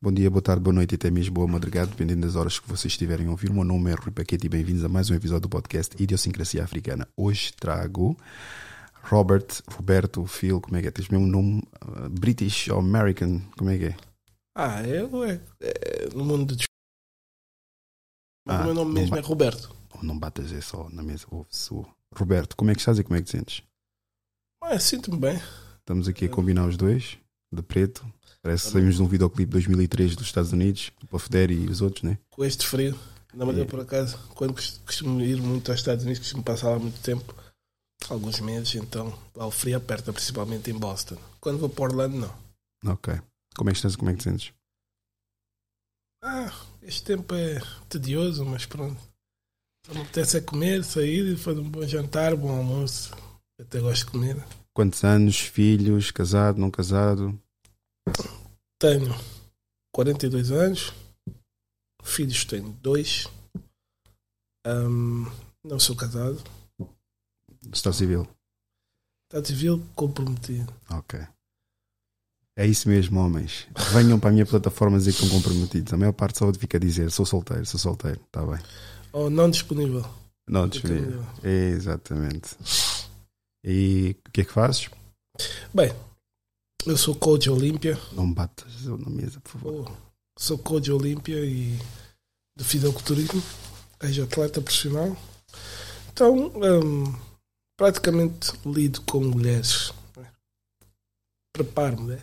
Bom dia, boa tarde, boa noite e até mesmo boa madrugada, dependendo das horas que vocês estiverem a ouvir. O meu nome é Rui Paquete e bem-vindos a mais um episódio do podcast Idiosincrasia Africana. Hoje trago Robert, Roberto, Phil, como é que é? Tens mesmo nome uh, British ou American, como é que é? Ah, eu é, é no mundo de. Ah, o meu nome mesmo é Roberto. Oh, não batas é só na mesa, ouve-se Roberto, como é que estás e como é que te sentes? Ah, sinto-me bem. Estamos aqui a combinar os dois, de preto. Parece que saímos de um videoclipe de 2003 dos Estados Unidos, do Puff Daddy e os outros, né? Com este frio. Na Madeira, É. por acaso, quando cos- costumo ir muito aos Estados Unidos, costumo passar lá muito tempo. Alguns meses, então lá o frio aperta, principalmente em Boston. Quando vou para Orlando, não. Ok. Como é que estás como é que te sentes? Ah, este tempo é tedioso, mas pronto. Só me apetece é comer, sair e fazer um bom jantar, bom almoço. Eu até gosto de comer. Quantos anos, filhos, casado, não casado? Tenho 42 anos, filhos tenho dois, Ahm, não sou casado, Está civil? está civil comprometido. Ok. É isso mesmo, homens. Venham para a minha plataforma dizer que estão comprometidos. A maior parte só fica a dizer: sou solteiro, sou solteiro. Está bem. Ou não disponível. Não, disponível. Exatamente. E o que é que fazes? Bem, eu sou coach Olímpia, Não batas na mesa, por favor. ou sou coach Olímpia e de fisiculturismo, ex-atleta profissional. Então, ahm, praticamente lido com mulheres. né? Preparo-me, né?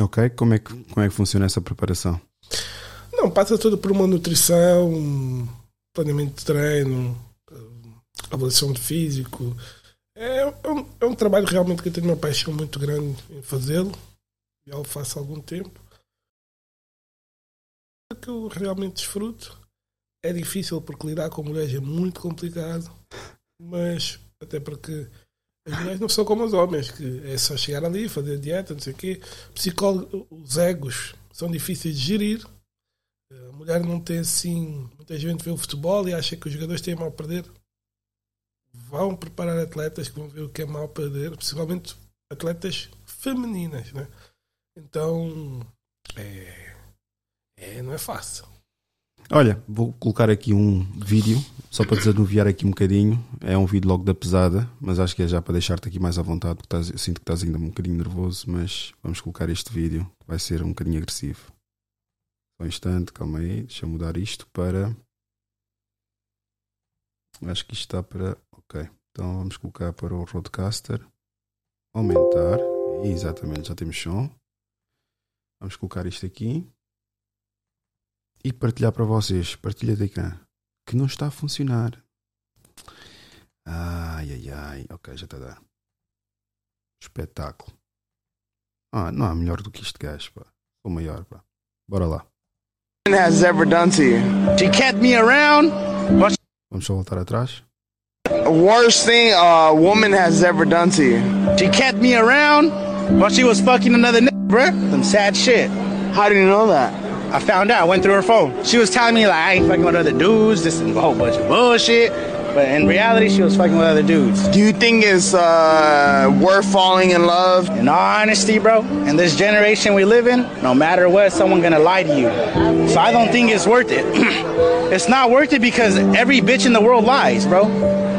Ok, como é, que, como é que funciona essa preparação? Não, passa tudo por uma nutrição, um planeamento de treino, um, avaliação de físico. É, é um, é um trabalho realmente que eu tenho uma paixão muito grande em fazê-lo. Já o faço há algum tempo. É que eu realmente desfruto. É difícil porque lidar com mulheres é muito complicado. Mas até porque as mulheres não são como os homens, que é só chegar ali, fazer dieta, não sei o quê. Psicólogo, os egos são difíceis de gerir. A mulher não tem assim. Muita gente vê o futebol e acha que os jogadores têm mal a perder. Vão preparar atletas que vão ver o que é mal perder, principalmente atletas femininas, né? Então, é, é, não é fácil. Olha, vou colocar aqui um vídeo, só para desanuviar aqui um bocadinho. É um vídeo logo da pesada, mas acho que é já para deixar-te aqui mais à vontade, porque estás, sinto que estás ainda um bocadinho nervoso, mas vamos colocar este vídeo, que vai ser um bocadinho agressivo. Só um instante, calma aí, deixa eu mudar isto para. Acho que isto está para. Ok, então vamos colocar para o Roadcaster. Aumentar. Exatamente, já temos som. Vamos colocar isto aqui e partilhar para vocês, partilha de cá, que não está a funcionar. Ai, ai, ai, ok, já está a dar. Espetáculo. Ah, não há melhor do que isto, gajo, pá. Sou maior, pá. Bora lá. has ever done to you. She kept me around. What's Vamos só voltar atrás. worst thing a woman has ever done to you? She kept me around while she was fucking another nigga, bruh. Some sad shit. How do you know that? I found out. I went through her phone. She was telling me like I ain't fucking with other dudes. This is a whole bunch of bullshit. But in reality, she was fucking with other dudes. Do you think it's uh, worth falling in love? In all honesty, bro, in this generation we live in, no matter what, someone gonna lie to you. So I don't think it's worth it. it's not worth it because every bitch in the world lies, bro.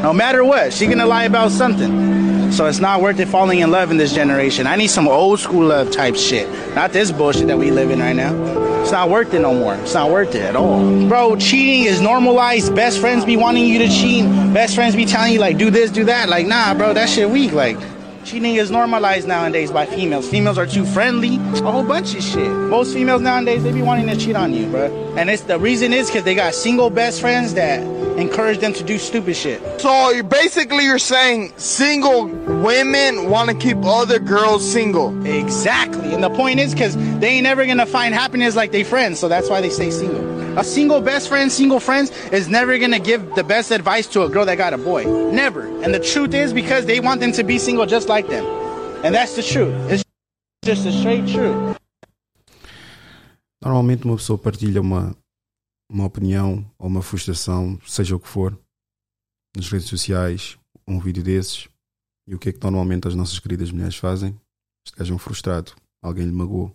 No matter what, she gonna lie about something. So it's not worth it falling in love in this generation. I need some old school love type shit, not this bullshit that we live in right now. It's not worth it no more. It's not worth it at all. Bro, cheating is normalized. Best friends be wanting you to cheat. Best friends be telling you like do this, do that. Like, nah, bro, that shit weak. Like cheating is normalized nowadays by females. Females are too friendly. A whole bunch of shit. Most females nowadays they be wanting to cheat on you, bro. And it's the reason is because they got single best friends that encourage them to do stupid shit. So you're basically you're saying single women want to keep other girls single. Exactly. And the point is because they ain't never gonna find happiness like they friends, so that's why they stay single. A single best friend, single friends is never gonna give the best advice to a girl that got a boy. Never. And the truth is because they want them to be single just like them. And that's the truth. It's just the straight truth. Normalmente uma pessoa partilha uma, uma opinião ou uma frustração, seja o que for, nas redes sociais, um vídeo desses, e o que é que normalmente as nossas queridas mulheres fazem? Este gajo um frustrado, alguém lhe magoou.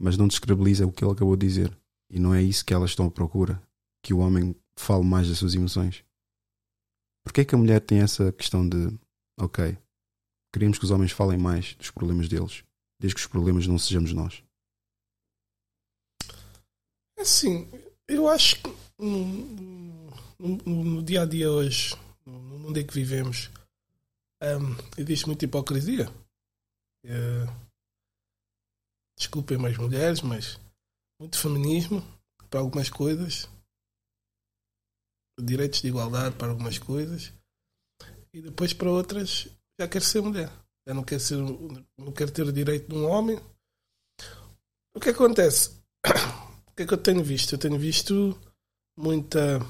mas não descredibiliza o que ele acabou de dizer. E não é isso que elas estão à procura. Que o homem fale mais das suas emoções. Porquê é que a mulher tem essa questão de ok, queremos que os homens falem mais dos problemas deles, desde que os problemas não sejamos nós? Assim, eu acho que no, no, no dia a dia hoje, no mundo em que vivemos, um, existe muita hipocrisia. Uh, desculpem mais mulheres, mas muito feminismo para algumas coisas, direitos de igualdade para algumas coisas, e depois para outras já quer ser mulher. Já não quer, ser, não quer ter o direito de um homem. O que acontece? O que é que eu tenho visto? Eu tenho visto muita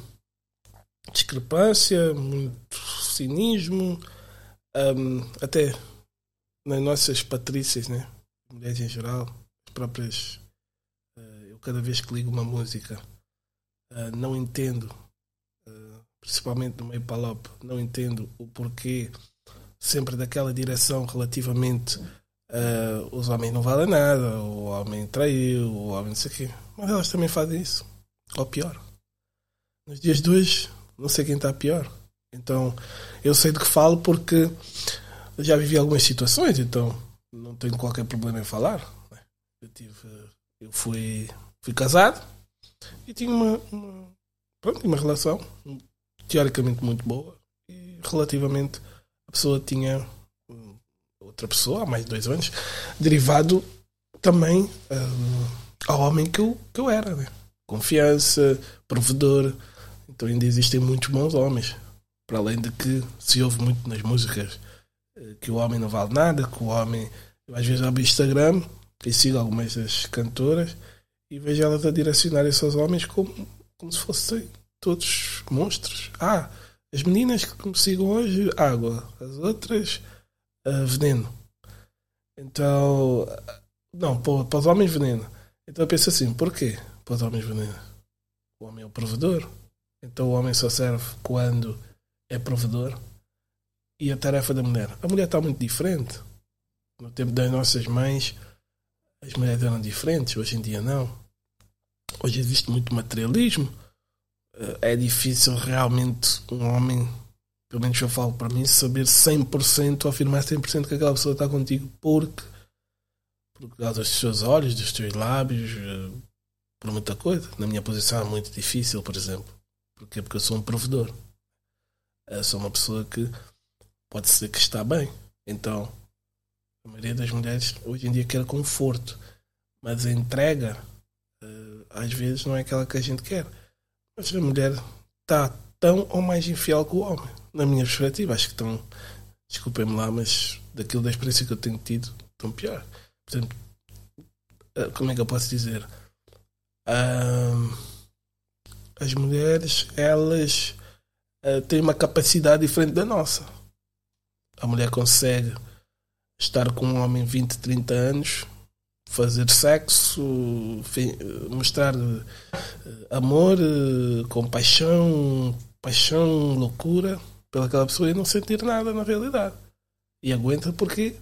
discrepância, muito cinismo, um, até nas nossas patrícias, né? mulheres em geral, as próprias. Uh, cada vez que ligo uma música, uh, não entendo, uh, principalmente no meio palop, não entendo o porquê sempre daquela direção relativamente. os homens não valem nada, o homem traiu, o homem não sei o quê. Mas elas também fazem isso. Ou pior. Nos dias de hoje, não sei quem está pior. Então, eu sei de que falo porque já vivi algumas situações, então não tenho qualquer problema em falar. Eu tive, eu fui, fui casado e tinha uma, uma, pronto, uma relação teoricamente muito boa e relativamente a pessoa tinha outra pessoa há mais de dois anos derivado também um, ao homem que eu, que eu era, né? confiança, provedor. Então ainda existem muitos bons homens. Para além de que se ouve muito nas músicas eh, que o homem não vale nada, que o homem. Eu às vezes abro Instagram e sigo algumas das cantoras e vejo elas a direcionar esses homens como, como se fossem todos monstros. Ah, as meninas que me sigam hoje, água. As outras, uh, veneno. Então, não, para, para os homens, veneno. Então eu penso assim, porquê para os homens veneno? O homem é o provedor. Então o homem só serve quando é provedor e a tarefa da mulher. A mulher está muito diferente. No tempo das nossas mães, as mulheres eram diferentes, hoje em dia não. Hoje existe muito materialismo. Eh, é difícil realmente um homem, pelo menos eu falo para mim, saber 100% ou afirmar 100% que aquela pessoa está contigo porque por causa dos seus olhos, dos teus lábios, eh, por muita coisa. Na minha posição é muito difícil, por exemplo. Porquê? Porque eu sou um provedor. Eu sou uma pessoa que pode ser que está bem. Então, a maioria das mulheres hoje em dia quer conforto, mas a entrega uh, às vezes não é aquela que a gente quer. Mas a mulher está tão ou mais infiel que o homem, na minha perspectiva. Acho que estão, desculpem-me lá, mas daquilo da experiência que eu tenho tido, estão pior. Portanto, uh, como é que eu posso dizer? As mulheres, elas uh, têm uma capacidade diferente da nossa. A mulher consegue estar com um homem 20, 30 anos, fazer sexo, mostrar uh, amor, compaixão, paixão, loucura pelaquela pessoa e não sentir nada na realidade. E aguenta porque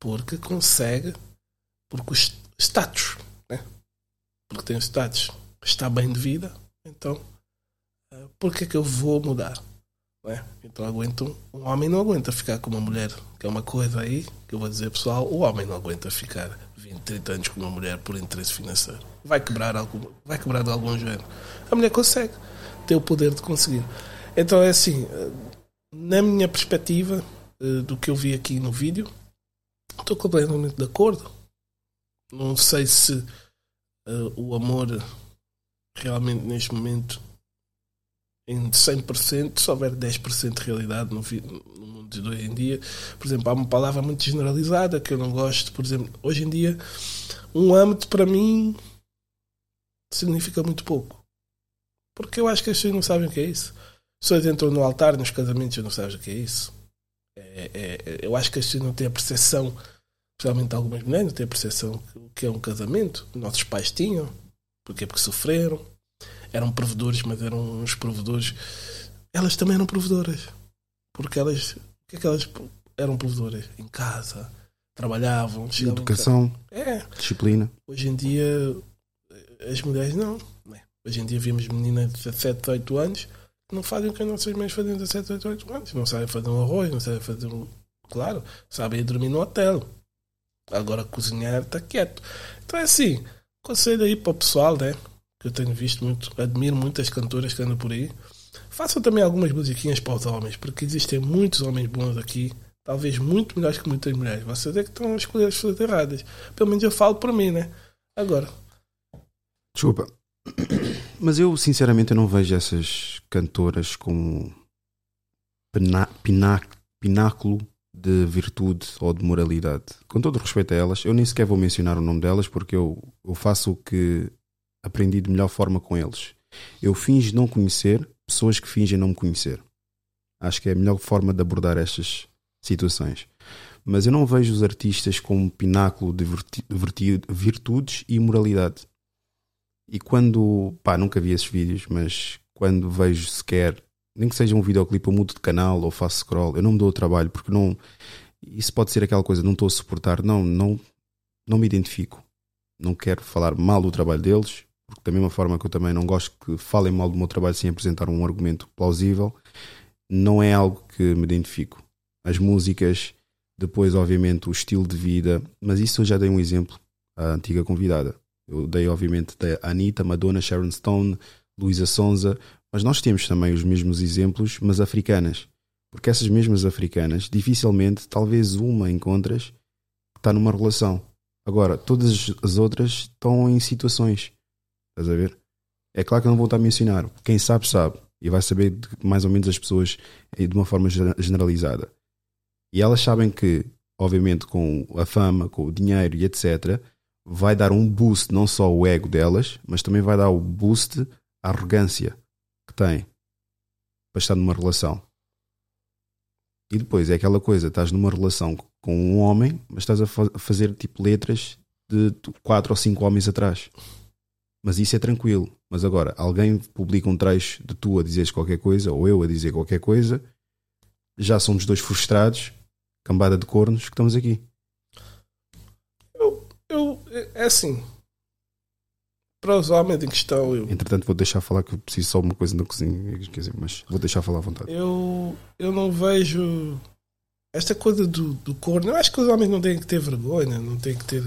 porque consegue, porque o status, né? porque tem o status, está bem de vida, então eh, por que é que eu vou mudar? É? Então aguento, um homem não aguenta ficar com uma mulher, que é uma coisa aí que eu vou dizer pessoal, o homem não aguenta ficar 20, 30 anos com uma mulher por interesse financeiro. Vai quebrar algum, vai quebrar de algum género. A mulher consegue, tem o poder de conseguir. Então é assim, na minha perspectiva eh, do que eu vi aqui no vídeo, estou completamente de acordo. Não sei se uh, o amor realmente neste momento em 100%, se houver 10% de realidade no, no mundo de hoje em dia. Por exemplo, há uma palavra muito generalizada que eu não gosto. Por exemplo, hoje em dia, um âmbito para mim significa muito pouco. Porque eu acho que as pessoas não sabem o que é isso. As pessoas entram no altar, nos casamentos, e não sabem o que é isso. É, é, eu acho que as pessoas não têm a percepção, especialmente algumas mulheres, não têm a percepção do que é um casamento. Nossos pais tinham. Porquê? Porque sofreram eram provedores, mas eram uns provedores. Elas também eram provedoras. Porque elas. O que é que elas eram provedoras? Em casa, trabalhavam, Educação, É, disciplina. hoje em dia as mulheres não. né? Hoje em dia vimos meninas de 17, 18 anos que não fazem o que as nossas mães faziam de 17, 18 anos. Não sabem fazer um arroz, não sabem fazer um. Claro, sabem ir dormir no hotel. Agora cozinhar está quieto. Então é assim, conselho aí para o pessoal, né? Que eu tenho visto muito, admiro muitas cantoras que andam por aí. Façam também algumas musiquinhas para os homens, porque existem muitos homens bons aqui, talvez muito melhores que muitas mulheres. Vocês é que estão a escolher as pessoas erradas. Pelo menos eu falo por mim, né? Agora, Desculpa. Mas eu, sinceramente, eu não vejo essas cantoras como pena- piná- pináculo de virtude ou de moralidade. Com todo o respeito a elas, eu nem sequer vou mencionar o nome delas porque eu, eu faço o que aprendi de melhor forma com eles. Eu finjo não conhecer pessoas que fingem não me conhecer. Acho que é a melhor forma de abordar estas situações. Mas eu não vejo os artistas como pináculo de virtudes e moralidade. E quando, pá, nunca vi esses vídeos, mas quando vejo sequer, nem que seja um videoclipe, eu mudo de canal ou faço scroll, eu não me dou o trabalho porque não. Isso pode ser aquela coisa, não estou a suportar, não, não, não me identifico. Não quero falar mal do trabalho deles, porque da mesma forma que eu também não gosto que falem mal do meu trabalho sem apresentar um argumento plausível, não é algo que me identifico. As músicas, depois, obviamente, o estilo de vida, mas isso eu já dei um exemplo à antiga convidada. Eu dei, obviamente, da Anitta, Madonna, Sharon Stone, Luísa Sonza, mas nós temos também os mesmos exemplos, mas africanas. Porque essas mesmas africanas, dificilmente, talvez uma encontras que está numa relação. Agora, todas as outras estão em situações. Estás a ver? É claro que não vou estar a mencionar. Quem sabe, sabe. E vai saber de mais ou menos as pessoas de uma forma generalizada. E elas sabem que, obviamente, com a fama, com o dinheiro e etc., vai dar um boost não só ao ego delas, mas também vai dar o boost à arrogância que tem para estar numa relação. E depois é aquela coisa, estás numa relação com um homem, mas estás a fa- a fazer tipo letras de quatro ou cinco homens atrás. Mas isso é tranquilo. Mas agora, alguém publica um trecho de tu a dizeres qualquer coisa, ou eu a dizer qualquer coisa, já somos dois frustrados, cambada de cornos, que estamos aqui. eu, é assim. Para os homens em questão, eu, Entretanto, vou deixar falar que eu preciso só uma coisa na cozinha, quer dizer, mas vou deixar falar à vontade. eu, eu não vejo esta coisa do, do corno. Eu acho que os homens não têm que ter vergonha, não têm que ter.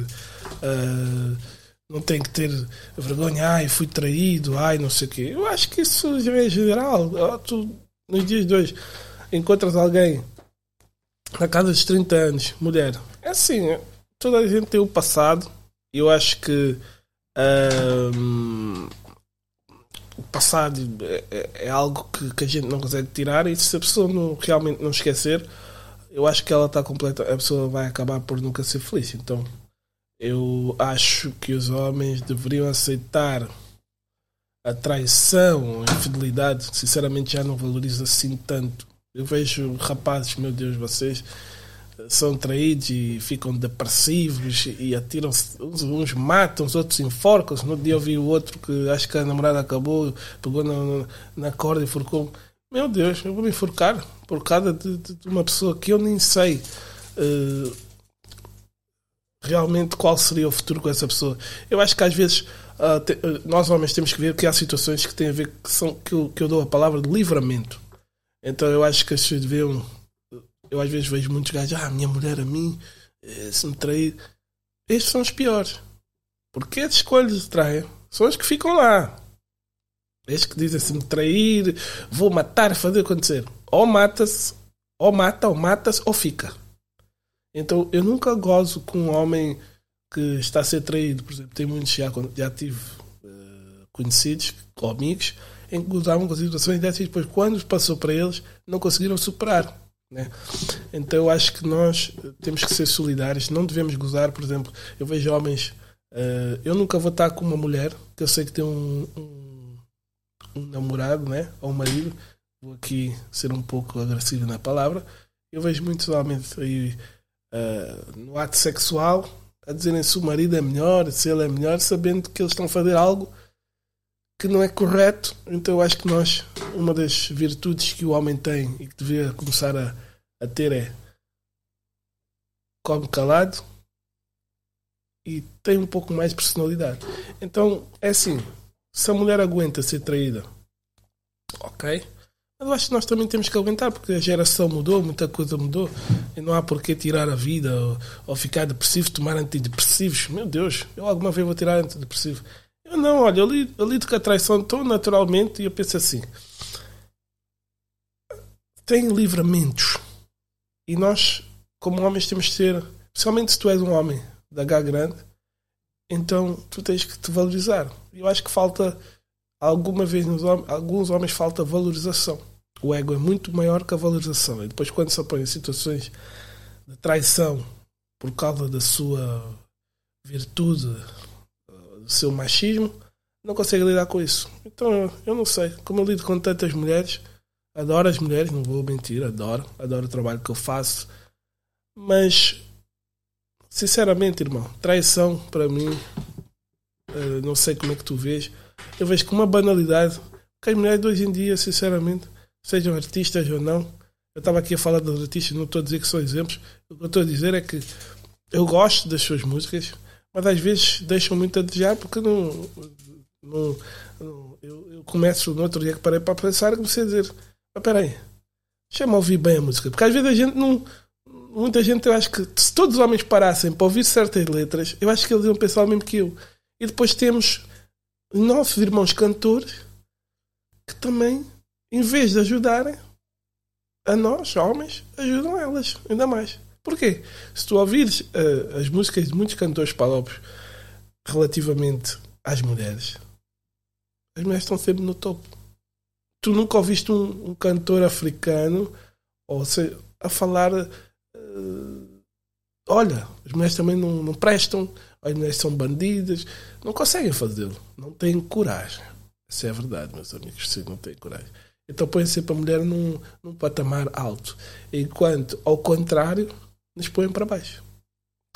ah, não têm que ter vergonha, ai, fui traído, ai, não sei o quê. Eu acho que isso já é geral. Tu, nos dias de hoje, encontras alguém na casa dos 30 anos, mulher. É assim, toda a gente tem o passado. Eu acho que o passado é, é- é algo que, que a gente não consegue tirar e se a pessoa não, realmente não esquecer, eu acho que ela está completa, a pessoa vai acabar por nunca ser feliz. Então eu acho que os homens deveriam aceitar a traição, a infidelidade. Sinceramente, já não valorizo assim tanto. Eu vejo rapazes, meu Deus, vocês são traídos e ficam depressivos e atiram-se. Uns, uns matam, os outros enforcam-se. No dia eu vi o outro que acho que a namorada acabou, pegou na, na corda e enforcou. Meu Deus, eu vou me enforcar por causa de, de- de uma pessoa que eu nem sei eh, realmente qual seria o futuro com essa pessoa. Eu acho que às vezes ah, te- ah, nós homens temos que ver que há situações que têm a ver que, são, que, eu, que eu dou a palavra de livramento. Então eu acho que as pessoas deviam. Eu às vezes vejo muitos gajos, ah, minha mulher a mim, eh, se me trair. Estes são os piores. Porque as escolhas de traem são os que ficam lá. Estes que dizem se me trair, vou matar, fazer acontecer. Ou mata-se, ou mata, ou mata-se, ou fica. Então eu nunca gozo com um homem que está a ser traído. Por exemplo, tem muitos já, já tive eh, conhecidos ou amigos em que gozavam com situações dessas e depois, quando passou para eles, não conseguiram superar. Né? Então eu acho que nós temos que ser solidários, não devemos gozar. Por exemplo, eu vejo homens. eh, eu nunca vou estar com uma mulher que eu sei que tem um, um, um namorado né? ou um marido. Vou aqui ser um pouco agressivo na palavra. Eu vejo muitos homens aí eh, no ato sexual a dizerem se o marido é melhor, se ele é melhor, sabendo que eles estão a fazer algo que não é correto. Então eu acho que nós, uma das virtudes que o homem tem e que devia começar a, a ter é come calado e tem um pouco mais de personalidade. Então, é assim, se a mulher aguenta ser traída, ok. Eu acho que nós também temos que aguentar, porque a geração mudou, muita coisa mudou, e não há por que tirar a vida ou, ou ficar depressivo, tomar antidepressivos. Meu Deus, eu alguma vez vou tirar antidepressivo. Eu não, olha, eu lido, eu lido com a traição tão naturalmente e eu penso assim: tem livramentos. E nós, como homens, temos de ser, principalmente se tu és um homem da H grande, então tu tens que te valorizar. Eu acho que falta, alguma vez nos homens, alguns homens falta valorização. O ego é muito maior que a valorização. E depois, quando se apanha em situações de traição por causa da sua virtude, do seu machismo, não consegue lidar com isso. Então, eu não sei. Como eu lido com tantas mulheres, adoro as mulheres, não vou mentir, adoro. Adoro o trabalho que eu faço. Mas Sinceramente, irmão, traição para mim, uh, não sei como é que tu vês, eu vejo com uma banalidade que as mulheres de hoje em dia, sinceramente, sejam artistas ou não, eu estava aqui a falar dos artistas, não estou a dizer que são exemplos, o que eu estou a dizer é que eu gosto das suas músicas, mas às vezes deixam muito a desejar porque não. não, não eu, eu, começo no outro dia que parei para pensar e comecei a dizer: mas espera aí, deixa-me ouvir bem a música, porque às vezes a gente não muita gente, eu acho que se todos os homens parassem para ouvir certas letras, eu acho que eles iam pensar o mesmo que eu. E depois temos nossos irmãos cantores que também, em vez de ajudarem a nós, homens, ajudam elas ainda mais. Porquê? Se tu ouvires uh, as músicas de muitos cantores palopos relativamente às mulheres, as mulheres estão sempre no topo. Tu nunca ouviste um, um cantor africano ou a falar uh, olha, as mulheres também não, não prestam, as mulheres são bandidas, não conseguem fazê-lo, não têm coragem. Isso é verdade, meus amigos, sim, não têm coragem. Então põem sempre a mulher num, num patamar alto, enquanto, ao contrário, nos põem para baixo.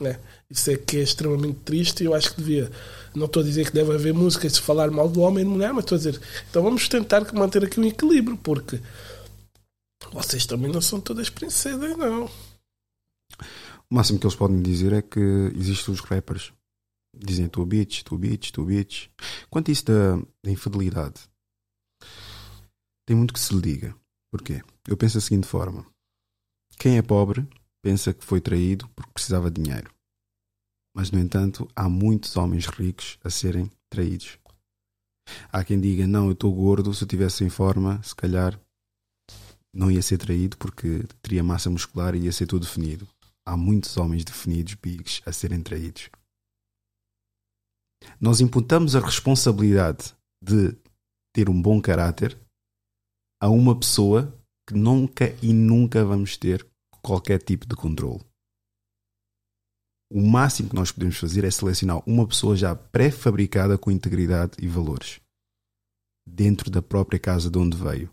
É. Isso é que é extremamente triste e eu acho que devia. Não estou a dizer que deve haver música se falar mal do homem e mulher, mas estou a dizer. Então vamos tentar manter aqui um equilíbrio, porque vocês também não são todas princesas, não. O máximo que eles podem dizer é que existem os rappers. Dizem tu bitch, tu bitch, tu bitch. Quanto a isso da, da infidelidade, tem muito que se lhe diga. Porquê? Eu penso da seguinte forma: quem é pobre pensa que foi traído porque precisava de dinheiro. Mas, no entanto, há muitos homens ricos a serem traídos. Há quem diga: não, eu estou gordo, se eu estivesse em forma, se calhar não ia ser traído porque teria massa muscular e ia ser tudo definido há muitos homens definidos, bigs, a serem traídos. Nós imputamos a responsabilidade de ter um bom caráter a uma pessoa que nunca e nunca vamos ter qualquer tipo de controle. O máximo que nós podemos fazer é selecionar uma pessoa já pré-fabricada com integridade e valores dentro da própria casa de onde veio.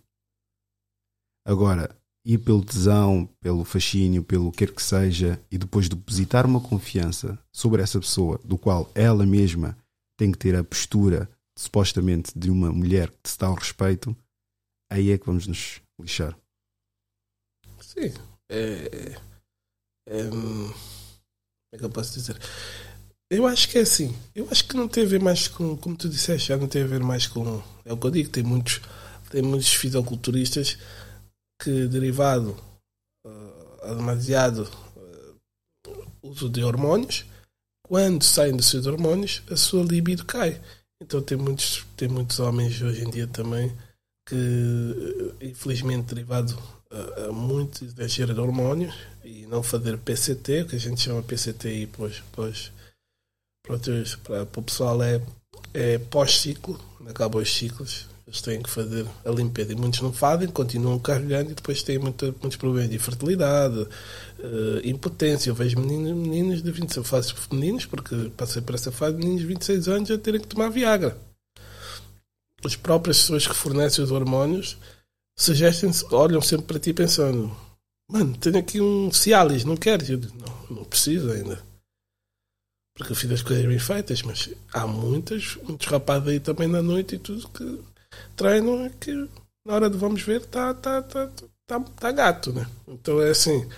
Agora, ir pelo tesão, pelo fascínio, pelo quer que seja, e depois depositar uma confiança sobre essa pessoa, do qual ela mesma tem que ter a postura, supostamente, de uma mulher que se dá ao respeito, aí é que vamos nos lixar. Sim. É, é, como é que eu posso dizer? Eu acho que é assim. Eu acho que não tem a ver mais com, como tu disseste, já não tem a ver mais com. É o que eu digo, tem muitos, tem muitos fisiculturistas que derivado uh, demasiado uh, uso de hormônios, quando saem dos seus hormônios, a sua libido cai. Então tem muitos, tem muitos homens hoje em dia também que, infelizmente, derivado a, a muito exagero de hormônios e não fazer PCT, o que a gente chama PCT pois, pois, para, para, para o pessoal é, é pós-ciclo, acaba os ciclos, eles têm que fazer a limpeza e muitos não fazem, continuam carregando e depois têm muita, muitos problemas de fertilidade, uh, impotência. Eu vejo meninos, meninos de 26 eu faço meninos, porque passei por essa fase, meninos de 26 anos a terem que tomar Viagra. As próprias pessoas que fornecem os hormônios sugestem olham sempre para ti pensando: Mano, tenho aqui um Cialis, não queres? Eu digo: Não, não preciso ainda porque eu fiz as coisas bem feitas, mas há muitas, muitos rapazes aí também na noite e tudo que treino é que na hora de vamos ver está tá, tá, tá, tá, gato, né? Então é assim.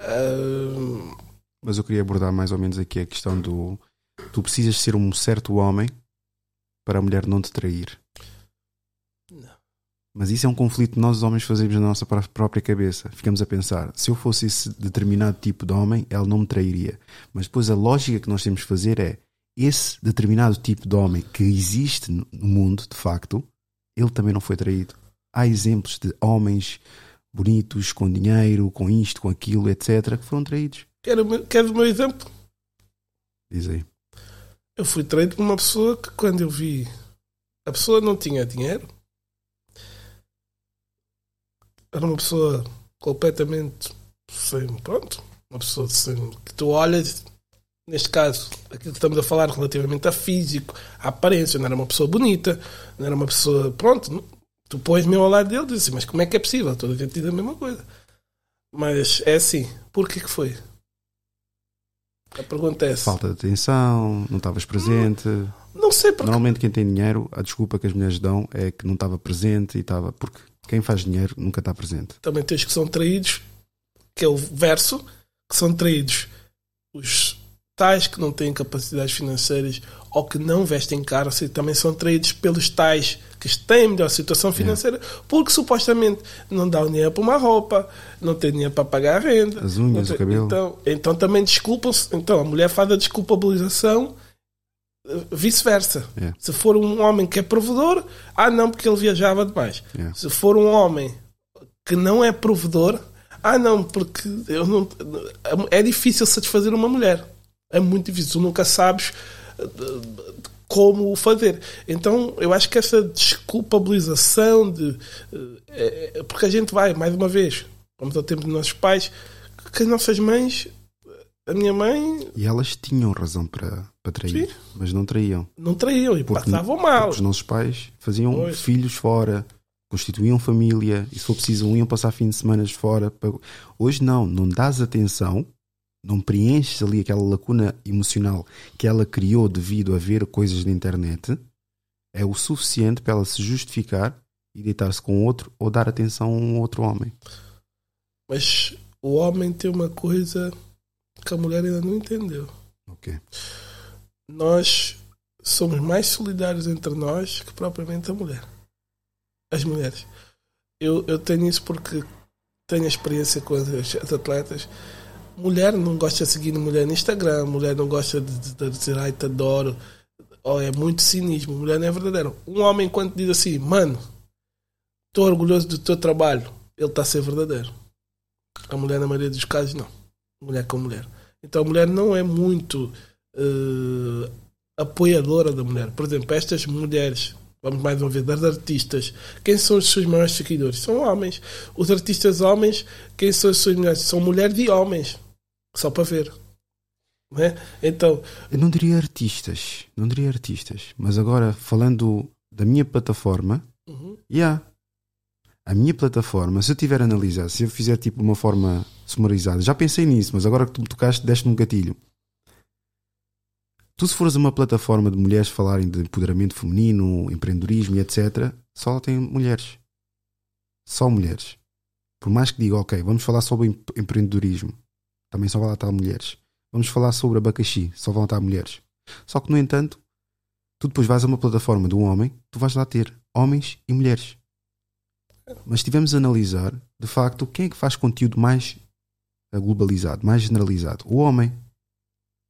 Uh, mas eu queria abordar mais ou menos aqui a questão do tu precisas ser um certo homem para a mulher não te trair. Não. Mas isso é um conflito que nós homens fazemos na nossa pró- própria cabeça. Ficamos a pensar, se eu fosse esse determinado tipo de homem, ela não me trairia. Mas depois a lógica que nós temos de fazer é esse determinado tipo de homem que existe no mundo, de facto, ele também não foi traído. Há exemplos de homens bonitos, com dinheiro, com isto, com aquilo, etc., que foram traídos. Quero, o meu- quero o meu exemplo? Diz aí. Eu fui traído por uma pessoa que quando eu vi a pessoa não tinha dinheiro. Era uma pessoa completamente sem, pronto, uma pessoa sem, que tu olhas, neste caso, aquilo que estamos a falar relativamente a físico, a aparência, não era uma pessoa bonita, não era uma pessoa, pronto, não- tu pões mesmo ao lado dele e dizes assim, mas como é que é possível? Toda a gente diz a mesma coisa. Mas é assim, por que que foi? A pergunta é essa. Falta de atenção, não estavas presente. Não sei porque Normalmente quem tem dinheiro, a desculpa que as mulheres dão é que não estava presente e estava. Porque quem faz dinheiro nunca está presente. também tens que são traídos, que é o verso, que são traídos os tais que não têm capacidades financeiras ou que não vestem caro, também são traídos pelos tais que têm melhor situação financeira, porque supostamente não dá dinheiro para uma roupa, não tem dinheiro para pagar a renda. As unhas, tem- o cabelo. Então, então também desculpam-se. Então a mulher faz a desculpabilização eh, vice-versa. É. Se for um homem que é provedor, ah não, porque ele viajava demais. É. Se for um homem que não é provedor, ah não, porque eu não, é difícil satisfazer uma mulher. É muito difícil, tu nunca sabes eh, como o fazer. Então eu acho que essa desculpabilização de eh, é- porque a gente vai, mais uma vez, vamos ao tempo dos nossos pais, que as nossas mães, a minha mãe E elas tinham razão para, para trair, Sim. mas não traíam. não traíam e Porque, passavam mal. porque os nossos pais faziam Pois. filhos fora, constituíam família, e se for preciso, iam passar fim de semana fora. Hoje não, não dás atenção, não preenches ali aquela lacuna emocional que ela criou devido a ver coisas na internet, é o suficiente para ela se justificar e deitar-se com outro ou dar atenção a um outro homem. Mas o homem tem uma coisa que a mulher ainda não entendeu. Ok. Nós somos mais solidários entre nós que propriamente a mulher. As mulheres. Eu, eu tenho isso porque tenho experiência com as, as atletas. Mulher não gosta de seguir mulher no Instagram, mulher não gosta de, de- de dizer ai te adoro. Ou é muito cinismo, mulher não é verdadeiro. Um homem quando diz assim, mano, estou orgulhoso do teu trabalho, ele está a ser verdadeiro. A mulher, na maioria dos casos, não. Mulher com mulher. Então a mulher não é muito eh, apoiadora da mulher. Por exemplo, estas mulheres, vamos mais uma vez, das artistas, quem são os seus maiores seguidores? São homens. Os artistas homens, quem são os seus mulheres? São mulheres de homens. Só para ver. Não é? Então, Eu não diria artistas, não diria artistas, mas agora falando da minha plataforma, uhum, yeah, a minha plataforma, se eu tiver a analisar, se eu fizer tipo uma forma sumarizada, já pensei nisso, mas agora que tu me tocaste, deste-me um gatilho. Tu, se fores uma plataforma de mulheres falarem de empoderamento feminino, empreendedorismo e etc., só tem mulheres. Só mulheres. Por mais que diga, ok, vamos falar sobre em- empreendedorismo, também só vai lá estar mulheres. Vamos falar sobre abacaxi, só vão estar mulheres. Só que, no entanto, tu depois vais a uma plataforma de um homem, tu vais lá ter homens e mulheres. Mas tivemos a analisar, de facto, quem é que faz conteúdo mais eh, globalizado, mais generalizado? O homem.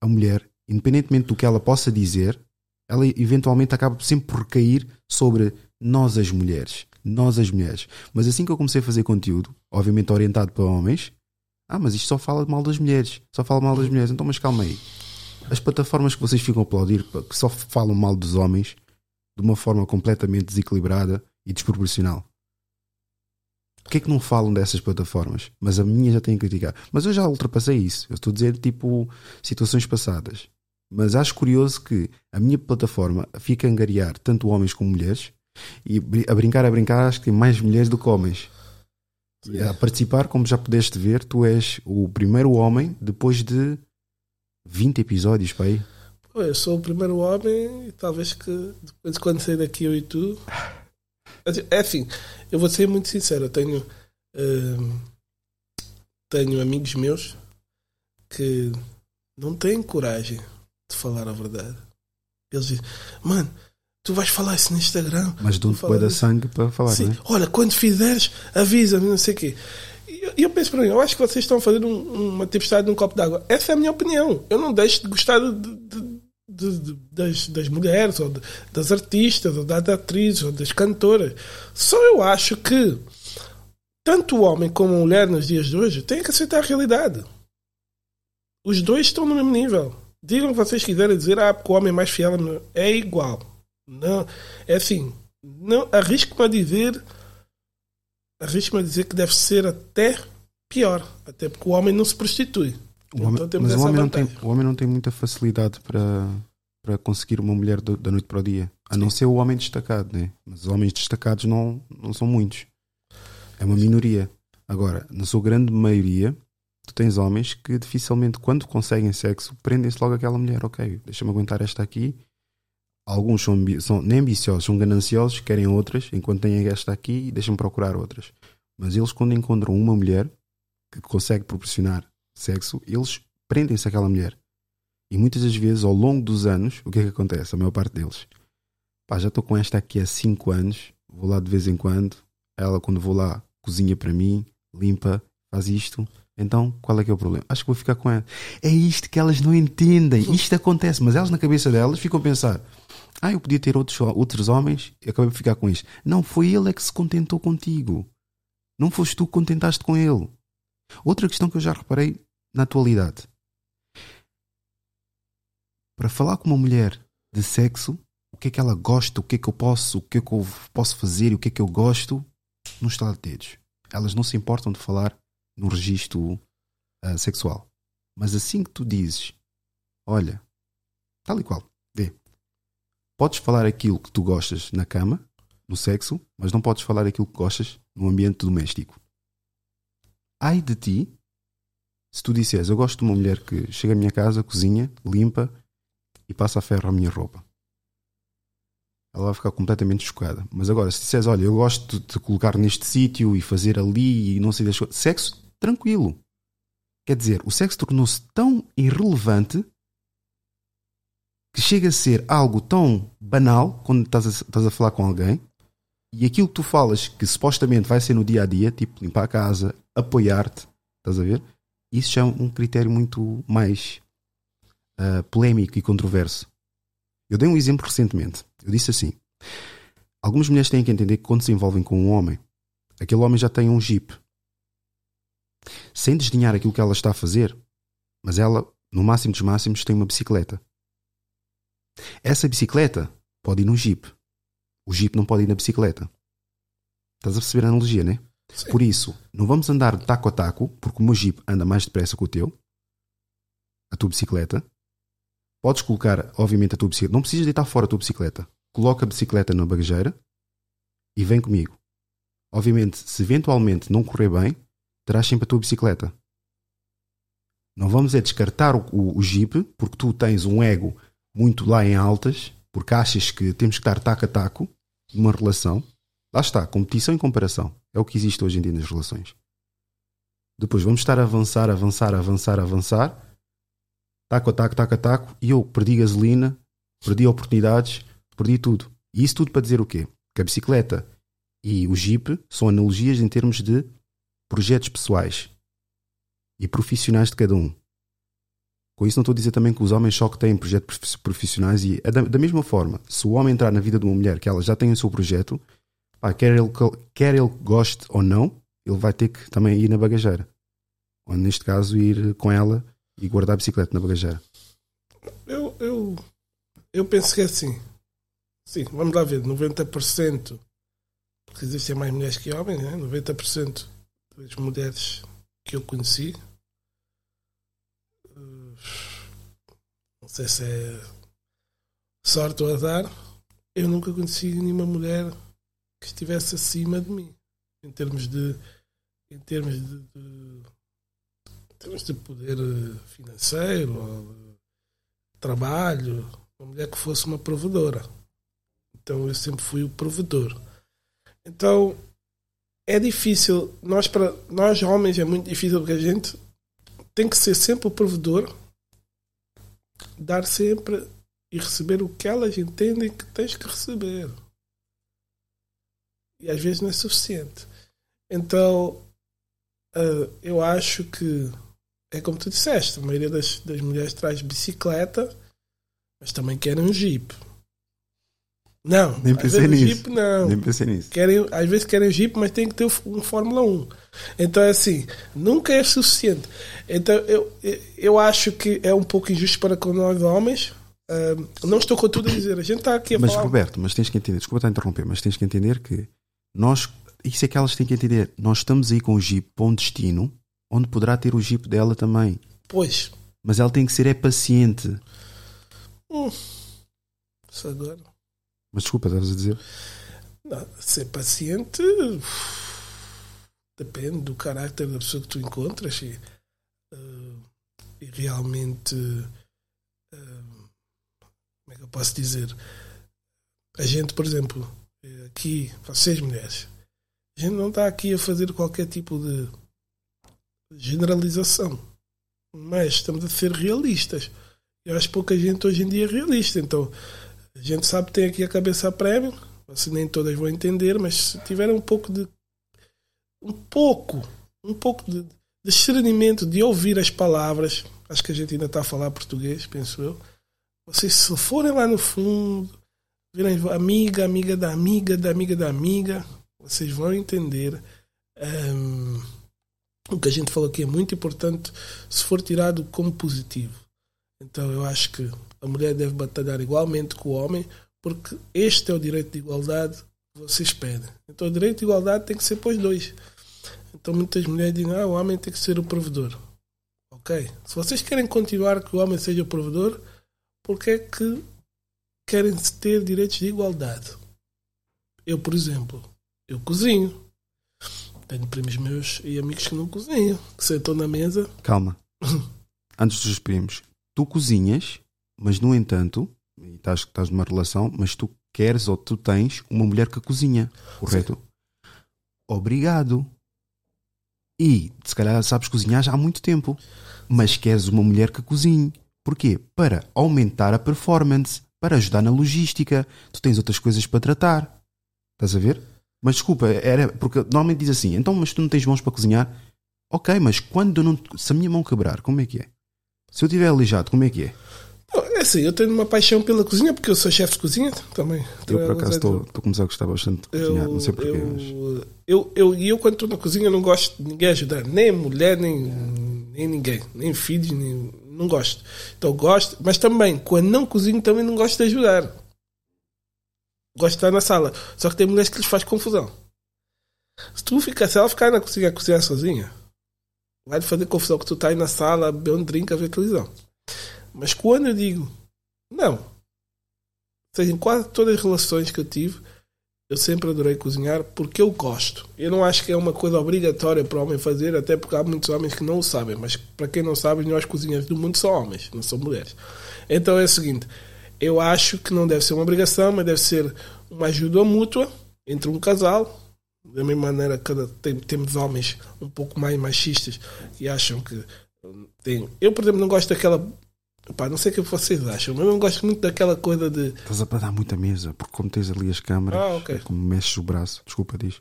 A mulher, independentemente do que ela possa dizer, ela eventualmente acaba sempre por recair sobre nós as mulheres. Nós as mulheres. Mas assim que eu comecei a fazer conteúdo, obviamente orientado para homens, ah, mas isto só fala mal das mulheres. Só fala mal das mulheres. Então, mas calma aí. As plataformas que vocês ficam a aplaudir, que só falam mal dos homens, de uma forma completamente desequilibrada e desproporcional. Porquê é que não falam dessas plataformas? Mas a minha já tem que criticar. Mas eu já ultrapassei isso. Eu estou a dizer, tipo, situações passadas. Mas acho curioso que a minha plataforma fica a angariar tanto homens como mulheres. E a brincar, a brincar, acho que tem mais mulheres do que homens. A participar, como já pudeste ver, tu és o primeiro homem depois de 20 episódios para aí. eu sou o primeiro homem e talvez que depois quando sair daqui eu e tu. É assim, eu vou ser muito sincero, eu tenho, hum, tenho amigos meus que não têm coragem de falar a verdade. Eles dizem, mano, tu vais falar isso no Instagram. Mas bué da isso." sangue para falar, Sim. não é? Olha, quando fizeres, avisa-me, não sei o quê. E eu, eu penso para mim, eu acho que vocês estão a fazer um- uma tempestade num copo d'água. Essa é a minha opinião. Eu não deixo de gostar de- de- de- de- das, das mulheres, ou de- das artistas, ou das atrizes, ou das cantoras. Só eu acho que tanto o homem como a mulher nos dias de hoje têm que aceitar a realidade. Os dois estão no mesmo nível. Digam o que vocês quiserem dizer, ah, porque o homem é mais fiel é igual. Não, é assim, não arrisco-me a dizer arrisco-me a dizer que deve ser até pior, até porque o homem não se prostitui. O homem- Então mas o homem, não tem, o homem não tem muita facilidade para, para conseguir uma mulher do- da noite para o dia. A não ser o homem destacado, né? Mas os homens destacados não, não são muitos. É uma minoria. Agora, na sua grande maioria, tu tens homens que dificilmente, quando conseguem sexo, prendem-se logo àquela mulher. Ok, deixa-me aguentar esta aqui. Alguns são, são nem ambiciosos, são gananciosos, querem outras, enquanto têm esta aqui deixam procurar outras. Mas eles, quando encontram uma mulher que consegue proporcionar sexo, eles prendem-se àquela mulher. E muitas das vezes, ao longo dos anos, o que é que acontece? A maior parte deles. Pá, já estou com esta aqui há 5 anos, vou lá de vez em quando, ela quando vou lá cozinha para mim, limpa, faz isto. Então, qual é que é o problema? Acho que vou ficar com ela. É isto que elas não entendem. Isto acontece, mas elas na cabeça delas ficam a pensar: ah, eu podia ter outros, outros homens e acabei por ficar com isto. Não, foi ele é que se contentou contigo. Não foste tu que contentaste com ele. Outra questão que eu já reparei na atualidade. Para falar com uma mulher de sexo, o que é que ela gosta, o que é que eu posso, o que é que eu posso fazer e o que é que eu gosto, não está de dedos. Elas não se importam de falar no registro ah, sexual. Mas assim que tu dizes, olha, tal e qual, podes falar aquilo que tu gostas na cama, no sexo, mas não podes falar aquilo que gostas no ambiente doméstico. Ai de ti se tu disseres, eu gosto de uma mulher que chega à minha casa, cozinha, limpa e passa a ferro à minha roupa. Ela vai ficar completamente chocada. Mas agora, se disseres, olha, eu gosto de te colocar neste sítio e fazer ali e não sei das coisas. Sexo, tranquilo. Quer dizer, o sexo tornou-se tão irrelevante que chega a ser algo tão banal quando estás a, estás a falar com alguém e aquilo que tu falas que supostamente vai ser no dia a dia, tipo limpar a casa, apoiar-te, estás a ver? Isso já é um critério muito mais ah, polémico e controverso. Eu dei um exemplo recentemente. Eu disse assim: algumas mulheres têm que entender que quando se envolvem com um homem, aquele homem já tem um jeep. Sem desdenhar aquilo que ela está a fazer, mas ela, no máximo dos máximos, tem uma bicicleta. Essa bicicleta pode ir no jeep. O jeep não pode ir na bicicleta. Estás a perceber a analogia, né? Sim. Por isso, não vamos andar de taco a taco, porque o meu jeep anda mais depressa que o teu, a tua bicicleta. Podes colocar, obviamente, a tua bicicleta. Não precisas deitar fora a tua bicicleta. Coloca a bicicleta na bagageira e vem comigo. Obviamente, se eventualmente não correr bem, terás sempre a tua bicicleta. Não vamos é descartar o, o, o jeep, porque tu tens um ego muito lá em altas, porque achas que temos que estar taco a taco numa relação. Lá está, competição e comparação. É o que existe hoje em dia nas relações. Depois vamos estar a avançar, avançar, avançar, avançar. Taco a taco, taco a taco. E eu perdi gasolina, perdi oportunidades, perdi tudo. E isso tudo para dizer o quê? Que a bicicleta e o jeep são analogias em termos de projetos pessoais e profissionais de cada um. Com isso não estou a dizer também que os homens só que têm projetos prof- profissionais e é da, da mesma forma, se o homem entrar na vida de uma mulher que ela já tem o seu projeto, pá, quer, ele, quer ele goste ou não, ele vai ter que também ir na bagageira. Ou neste caso ir com ela e guardar a bicicleta na bagageira. Eu, eu, eu penso que é assim. Sim, vamos lá ver, 90%, porque existem mais mulheres que homens, né? 90% das mulheres que eu conheci, eh, não sei se é sorte ou azar, eu nunca conheci nenhuma mulher que estivesse acima de mim, em termos de, em termos de, de, em termos de poder eh, financeiro, trabalho, uma mulher que fosse uma provedora. Então eu sempre fui o provedor. Então é difícil, nós, para, nós homens é muito difícil porque a gente tem que ser sempre o provedor dar sempre e receber o que elas entendem que tens que receber. E às vezes não é suficiente. Então, uh, eu acho que é como tu disseste: a maioria das, das mulheres traz bicicleta, mas também querem um jeep. Não, Nem pensei nisso. Jeep não. Nem pensei nisso. Querem, às vezes querem Jeep, mas tem que ter um Fórmula 1. Então é assim, nunca é suficiente. Então eu, eu- acho que é um pouco injusto para com nós homens. Ah, não estou com tudo a dizer. A gente está aqui a Mas falar. Roberto, mas tens que entender, desculpa estar a interromper, mas tens que entender que nós, isso é que elas têm que entender, nós estamos aí com o Jeep para um destino onde poderá ter o Jeep dela também. Pois, Mas ela tem que ser é paciente. isso agora. Mas desculpa, estavas a dizer. Não, ser paciente depende do caráter da pessoa que tu encontras e, eh, e realmente eh, como é que eu posso dizer a gente por exemplo aqui vocês mulheres a gente não está aqui a fazer qualquer tipo de generalização mas estamos a ser realistas eu acho pouca gente hoje em dia é realista então a gente sabe que tem aqui a cabeça a prémio Assim, nem todas vão entender, mas se tiverem um pouco de. Um pouco. Um pouco de, discernimento, de ouvir as palavras. Acho que a gente ainda está a falar português, penso eu. Vocês, se forem lá no fundo, virem amiga, amiga da amiga, da amiga da amiga, vocês vão entender. ehm, o que a gente falou aqui é muito importante se for tirado como positivo. Então eu acho que a mulher deve batalhar igualmente com o homem, porque este é o direito de igualdade que vocês pedem. Então o direito de igualdade tem que ser para os dois. Então muitas mulheres dizem, ah, o homem tem que ser o provedor. Ok. Se vocês querem continuar que o homem seja o provedor, por que é que querem ter direitos de igualdade? Eu, por exemplo, eu cozinho. Tenho primos meus e amigos que não cozinham, que sentam na mesa. Calma. Antes dos primos, tu cozinhas, mas no entanto, estás, estás numa relação, mas tu queres ou tu tens uma mulher que cozinha, correto? Obrigado. E se calhar sabes cozinhar já há muito tempo, mas queres uma mulher que cozinhe. Porquê? Para aumentar a performance, para ajudar na logística. Tu tens outras coisas para tratar. Estás a ver? Mas desculpa, era porque normalmente diz assim: então, mas tu não tens mãos para cozinhar? Ok, mas quando eu não. Se a minha mão quebrar, como é que é? Se eu estiver aleijado, como é que é? É assim, eu tenho uma paixão pela cozinha, porque eu sou chefe de cozinha também. Eu, por acaso, estou a começar a gostar bastante de cozinhar. Não sei porquê. mas- eu, eu, eu, e eu, quando estou na cozinha, não gosto de ninguém ajudar, nem mulher, nem, nem ninguém, nem filhos, nem, não gosto. Então, gosto, mas também, quando não cozinho, também não gosto de ajudar. Gosto de estar na sala. Só que tem mulheres que lhes faz confusão. Se tu ficar, se ela ficar na cozinha a cozinhar sozinha, vai fazer confusão que tu estás aí na sala beber um drink a ver televisão. Mas quando eu digo, não, ou seja, em quase todas as relações que eu tive, eu sempre adorei cozinhar porque eu gosto. Eu não acho que é uma coisa obrigatória para o homem fazer, até porque há muitos homens que não o sabem. Mas para quem não sabe, nós cozinheiros do mundo são homens, não são mulheres. Então é o seguinte: eu acho que não deve ser uma obrigação, mas deve ser uma ajuda mútua entre um casal. Da mesma maneira, cada, tem, temos homens um pouco mais machistas que acham que hum, tem. Eu, por exemplo, não gosto daquela. Pá, não sei o que vocês acham, mas eu não gosto muito daquela coisa de. Estás a dar muita mesa, porque como tens ali as câmaras, Ah, ok. é como mexes o braço. Desculpa, diz.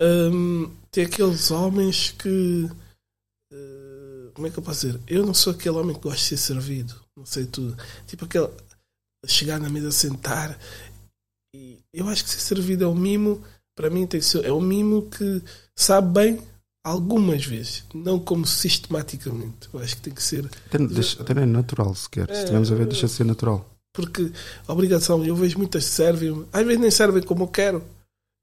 Hum, tem aqueles homens que. eh, como é que eu posso dizer? Eu não sou aquele homem que gosta de ser servido, não sei tudo. Tipo aquele. chegar na mesa, sentar. E eu acho que ser servido é um mimo, para mim tem que ser, é um mimo que sabe bem algumas vezes, não como sistematicamente. Eu acho que tem que ser. Até, deixa- até é natural sequer. É, Se estivermos a ver, deixa de ser natural. Porque a obrigação, eu vejo muitas que servem, às vezes nem servem como eu quero.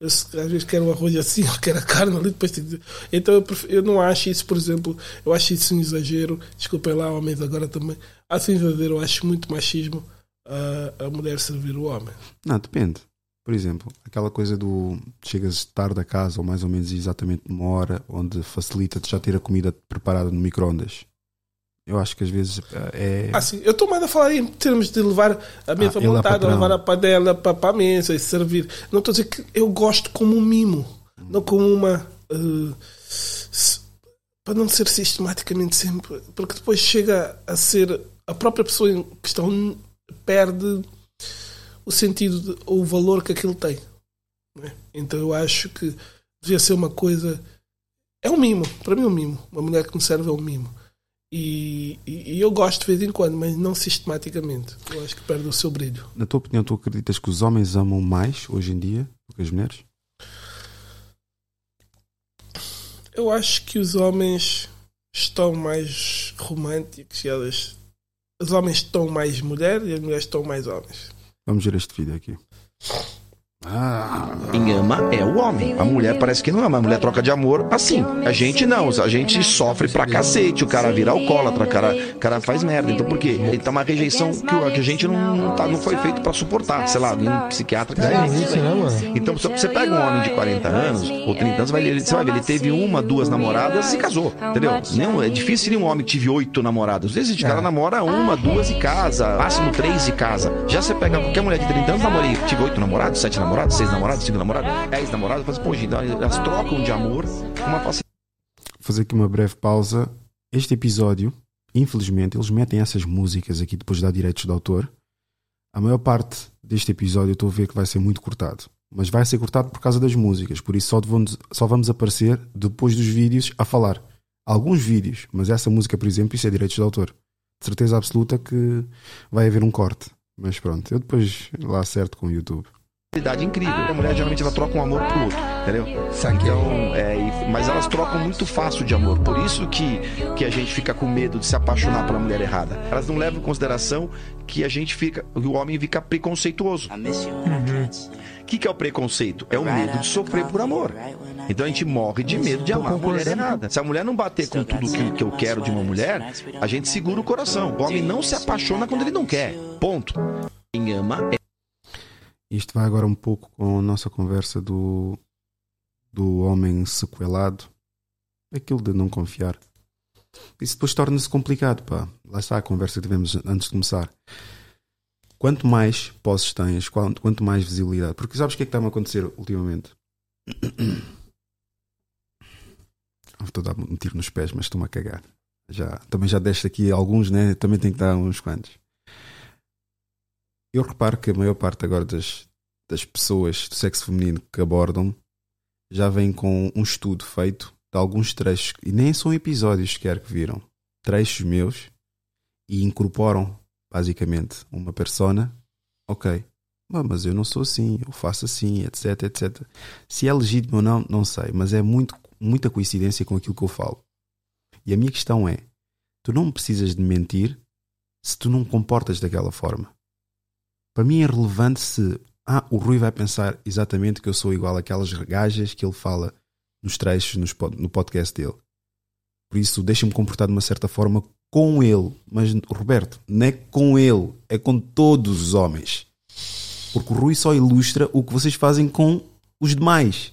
Eu, às vezes quero um arroz assim, ou quero a carne ali, depois tenho que... Então eu, pref- eu não acho isso, por exemplo, eu acho isso um exagero. Desculpem lá, homens, agora também. Acho um exagero, eu acho muito machismo a, a mulher servir o homem. Não, depende. Por exemplo, aquela coisa do chegas tarde a casa, ou mais ou menos exatamente numa hora, onde facilita-te já ter a comida preparada no micro-ondas. Eu acho que às vezes eh, é. Assim, eu estou mais a falar em termos de levar a mesa Ah, montada, levar a panela para, a mesa e servir. Não estou a dizer que eu gosto como um mimo, não como uma. s- para não ser sistematicamente sempre. Porque depois chega a ser a própria pessoa em questão perde o sentido, de, o valor que aquilo tem. é? Então eu acho que devia ser uma coisa. É um mimo, para mim é um mimo. Uma mulher que me serve é um mimo. E, e- e eu gosto de vez em quando, mas não sistematicamente. Eu acho que perde o seu brilho. Na tua opinião, tu acreditas que os homens amam mais hoje em dia do que as mulheres? Eu acho que os homens estão mais românticos e elas. Os homens estão mais mulheres e as mulheres estão mais homens. Vamos ver este vídeo aqui. Quem ama é o homem. A mulher parece que não ama. A mulher troca de amor assim. A gente não. A gente sofre pra cacete. O cara vira alcoólatra, o cara, o cara faz merda. Então por quê? Ele tá uma rejeição que, a gente não, não, tá, não foi feito pra suportar. Sei lá, um psiquiatra que É isso, né, mano? Então, você pega um homem de 40 anos ou 30 anos, vai, ele, você vai ver, ele teve uma, duas namoradas e casou. Entendeu? Não, é difícil um homem que tive oito namoradas. Às vezes o cara namora uma, duas e casa. Máximo três e casa. Já você pega qualquer mulher de 30 anos, namorei, tive oito namorados, sete namorados, seis namorados, cinco namorados, dez namorados. Pô, gente, elas trocam de amor uma facilidade. fazer aqui uma breve pausa. Este episódio, infelizmente, eles metem essas músicas aqui depois de dar direitos de autor. A maior parte deste episódio eu estou a ver que vai ser muito cortado. Mas vai ser cortado por causa das músicas, por isso só vamos, só vamos aparecer depois dos vídeos a falar. Alguns vídeos, mas essa música, por exemplo, isso é direitos de autor. De certeza absoluta que vai haver um corte. Mas pronto, eu depois lá acerto com o YouTube. Incrível. A mulher geralmente ela troca um amor pro outro, entendeu? Então, é, mas elas trocam muito fácil de amor. Por isso que, que a gente fica com medo de se apaixonar pela mulher errada. Elas não levam em consideração que a gente fica, que o homem fica preconceituoso. O que, que é o preconceito? É o medo de sofrer por amor. Então a gente morre de medo de amar a mulher errada. Se a mulher não bater com tudo que, que eu quero de uma mulher, a gente segura o coração. O homem não se apaixona quando ele não quer. Ponto. Quem ama é Isto vai agora um pouco com a nossa conversa do, do homem sequelado. Aquilo de não confiar. Isso depois torna-se complicado, pá. Lá está a conversa que tivemos antes de começar. Quanto mais posses tens, quanto, mais visibilidade. Porque sabes o que é que está-me a acontecer ultimamente? Estou a dar um tiro nos pés, mas estou-me a cagar. Já, também já deste aqui alguns, né? Também tenho que dar uns quantos. Eu reparo que a maior parte agora das, das pessoas do sexo feminino que abordam já vem com um estudo feito de alguns trechos, e nem são episódios sequer que viram, trechos meus, e incorporam basicamente uma persona. Ok, "Ah, mas eu não sou assim, eu faço assim, etc, etc. Se é legítimo ou não, não sei, mas é muito, muita coincidência com aquilo que eu falo. E a minha questão é: tu não precisas de mentir se tu não comportas daquela forma. Para mim é relevante se ah, o Rui vai pensar exatamente que eu sou igual àquelas gajas que ele fala nos trechos nos no podcast dele. Por isso, deixa-me comportar de uma certa forma com ele. Mas, Roberto, não é com ele, é com todos os homens. Porque o Rui só ilustra o que vocês fazem com os demais.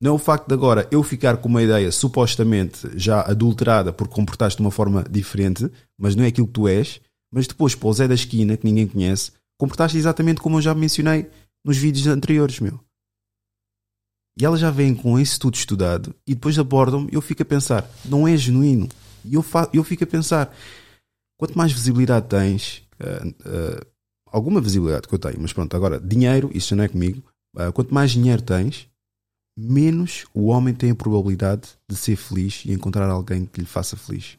Não é o facto de agora eu ficar com uma ideia supostamente já adulterada porque comportaste de uma forma diferente, mas não é aquilo que tu és, mas depois para o Zé da esquina, que ninguém conhece, comportaste exatamente como eu já mencionei nos vídeos anteriores, meu. E elas já vêm com isso tudo estudado e depois abordam-me eu fico a pensar, não é genuíno. E eu, eu fico a pensar, quanto mais visibilidade tens, ah, ah, alguma visibilidade que eu tenho, mas pronto, agora, dinheiro, isso já não é comigo, ah, quanto mais dinheiro tens, menos o homem tem a probabilidade de ser feliz e encontrar alguém que lhe faça feliz.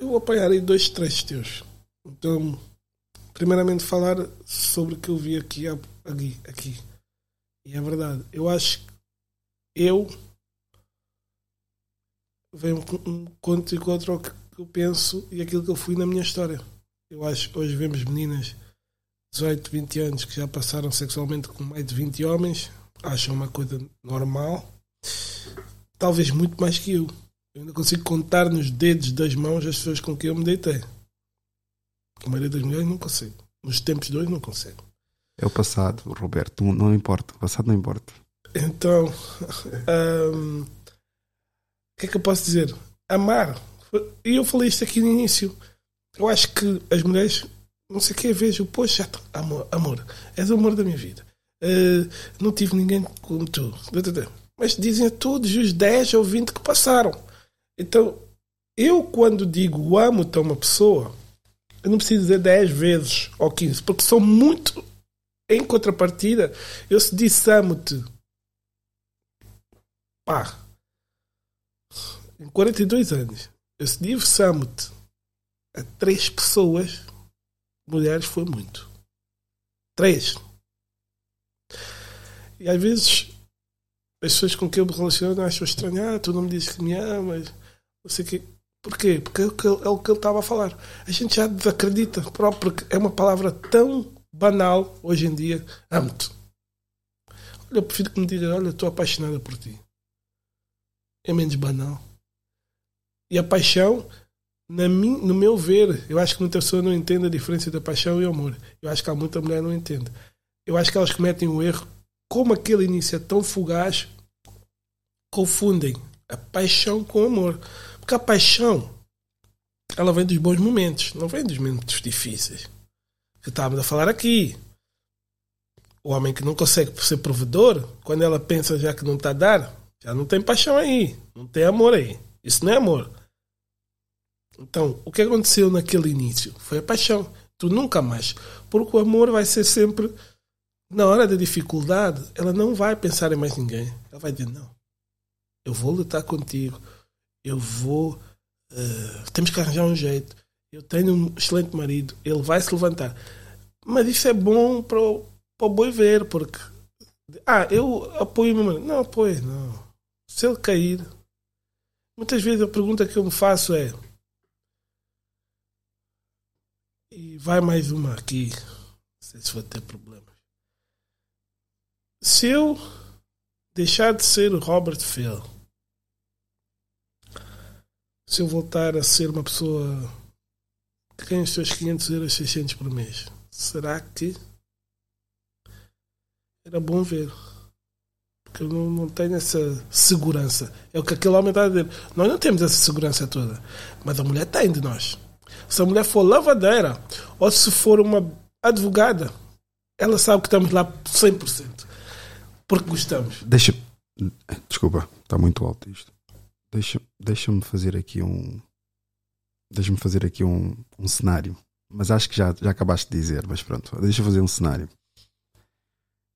Eu vou apanhar aí dois trechos teus. Então, primeiramente falar sobre o que eu vi aqui, aqui, aqui. E é verdade. Eu acho que eu venho um conto e contra o que eu penso e aquilo que eu fui na minha história. Eu acho que hoje vemos meninas 18, 20 anos que já passaram sexualmente com mais de 20 homens, acham uma coisa normal, talvez muito mais que eu. Eu ainda consigo contar nos dedos das mãos as pessoas com quem eu me deitei. A maioria das mulheres não consegue. Nos tempos de hoje não consegue. É o passado, Roberto, não, importa, o passado não importa. Então, hum, o que é que eu posso dizer? Amar. E eu falei isto aqui no início. Eu acho que as mulheres, não sei o que, vejo, poxa, amor, amor, és o amor da minha vida. Eh, não tive ninguém como tu. Mas dizem a todos os 10 ou 20 que passaram. Então, Eu, quando digo amo-te a uma pessoa, eu não preciso dizer 10 vezes ou 15, porque sou muito. Em contrapartida, eu se disse amo-te, pá, em 42 anos, eu se disse amo-te a três pessoas, mulheres, foi muito. Três. E às vezes as pessoas com quem eu me relaciono acham estranho, ah, tu não me dizes que me amas, não sei o quê. Porquê? Porque é o que ele- é o que ele estava a falar. A gente já desacredita, próprio, porque é uma palavra tão banal hoje em dia. Amo-te. Olha, eu prefiro que me diga, olha, estou apaixonada por ti. É menos banal. E a paixão, na mim, no meu ver, eu acho que muita pessoa não entende a diferença da paixão e amor. Eu acho que há muita mulher não entende. Eu acho que elas cometem um erro, como aquele início é tão fugaz, confundem a paixão com o amor. Porque a paixão, ela vem dos bons momentos, não vem dos momentos difíceis. Que estávamos a falar aqui. O homem que não consegue ser provedor, quando ela pensa já que não está a dar, já não tem paixão aí, não tem amor aí. Isso não é amor. Então, o que aconteceu naquele início foi a paixão. Tu nunca mais. Porque o amor vai ser sempre, na hora da dificuldade, ela não vai pensar em mais ninguém. Ela vai dizer: não, eu vou lutar contigo, eu vou. eh, temos que arranjar um jeito. Eu tenho um excelente marido, ele vai se levantar. Mas isso é bom para o, para o boi ver, porque. Ah, eu apoio o meu marido. Não apoio, não. Se ele cair. Muitas vezes a pergunta que eu me faço é. E vai mais uma aqui. Não sei se vou ter problemas. Se eu deixar de ser o Robert Phil, se eu voltar a ser uma pessoa que ganha os seus 500 euros, 600 por mês, será que era bom ver? Porque eu não, não tenho essa segurança. É o que aquele homem está a dizer. Nós não temos essa segurança toda, mas a mulher tem de nós. Se a mulher for lavadeira ou se for uma advogada, ela sabe que estamos lá 100%. Porque gostamos. Deixa. Desculpa, está muito alto isto. Deixa- Deixa-me fazer aqui um. Deixa-me fazer aqui um, um cenário. Mas acho que já, já acabaste de dizer, mas pronto. Deixa eu fazer um cenário.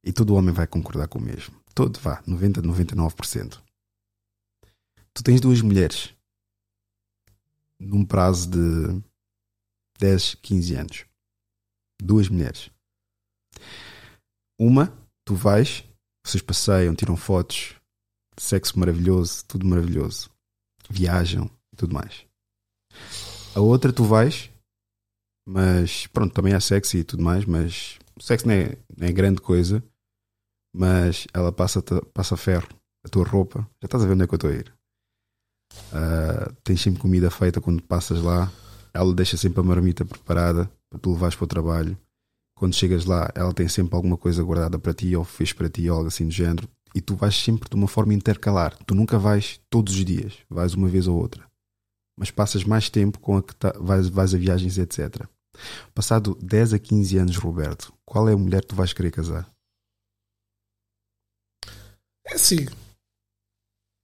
E todo homem vai concordar com o mesmo. Todo, vá, 90, 99%. Tu tens duas mulheres. Num prazo de 10, 15 anos. Duas mulheres. Uma, tu vais, vocês passeiam, tiram fotos, sexo maravilhoso, tudo maravilhoso. Viajam e tudo mais. A outra tu vais, mas pronto, também há sexo e tudo mais, mas sexo não é, não é grande coisa, mas ela passa, passa ferro, a tua roupa, já estás a ver onde é que eu estou a ir. Ah, tens sempre comida feita quando passas lá, ela deixa sempre a marmita preparada para tu levares para o trabalho. Quando chegas lá, ela tem sempre alguma coisa guardada para ti, ou fez para ti, ou algo assim do género, e tu vais sempre de uma forma intercalar. Tu nunca vais todos os dias, vais uma vez ou outra. Mas passas mais tempo com a que tá- vais, vais a viagens, etc. Passado 10 a 15 anos, Roberto, qual é a mulher que tu vais querer casar? É assim.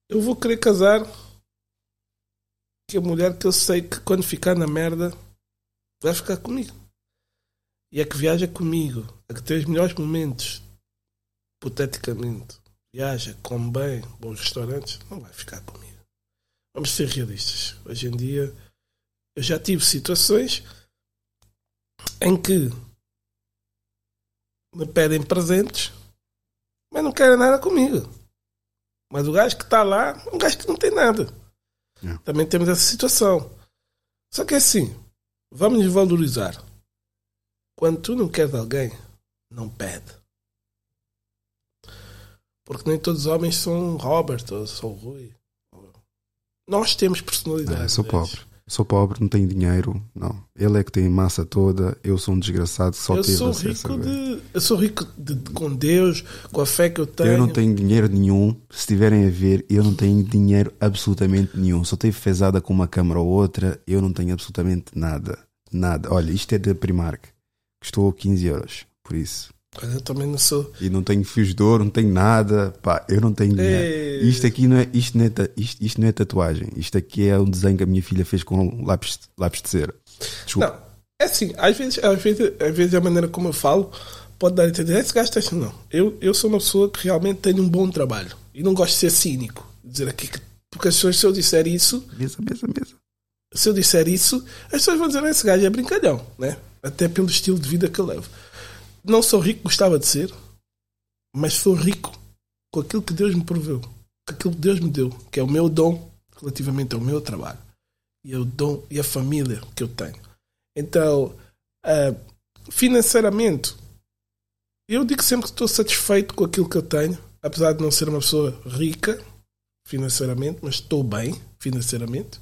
Eu vou querer casar com a mulher que eu sei que quando ficar na merda vai ficar comigo. E a que viaja comigo, a que tem os melhores momentos, hipoteticamente, viaja, come bem, bons restaurantes, não vai ficar comigo. Vamos ser realistas. Hoje em dia eu já tive situações em que me pedem presentes mas não querem nada comigo. Mas o gajo que está lá é um gajo que não tem nada. É. Também temos essa situação. Só que é assim, vamos nos valorizar. Quando tu não queres alguém, não pede. Porque nem todos os homens são Robert ou são Rui. Nós temos personalidade. Eu sou pobre. Sou pobre, não tenho dinheiro. Não. Ele é que tem massa toda. Eu sou um desgraçado que só eu teve sou rico de. Eu sou rico de, de- com Deus, com a fé que eu tenho. Eu não tenho dinheiro nenhum. Se tiverem a ver, eu não tenho dinheiro absolutamente nenhum. Só tenho fezada com uma câmara ou outra. Eu não tenho absolutamente nada. Nada. Olha, isto é da Primark. Custou 15 euros. Por isso, Eu também não sou. E não tenho fios de ouro, não tenho nada. Pá, eu não tenho dinheiro. É. Isto aqui não é, isto não é, isto, isto não é tatuagem. Isto aqui é um desenho que a minha filha fez com lápis, lápis de cera. Desculpa. Não, é assim, às vezes, às, vezes, às vezes a maneira como eu falo pode dar a entender, esse gajo está assim, não. Eu, eu sou uma pessoa que realmente tem um bom trabalho e não gosto de ser cínico. Dizer aqui que, porque as pessoas, se eu disser isso, Mesa, mesa, mesa. se eu disser isso, as pessoas vão dizer, esse gajo é brincalhão, né? Até pelo estilo de vida que eu levo. Não sou rico, gostava de ser, mas sou rico com aquilo que Deus me proveu, com aquilo que Deus me deu, que é o meu dom relativamente ao meu trabalho e o dom e a família que eu tenho. Então, ah, financeiramente, eu digo sempre que estou satisfeito com aquilo que eu tenho, apesar de não ser uma pessoa rica financeiramente, mas estou bem financeiramente.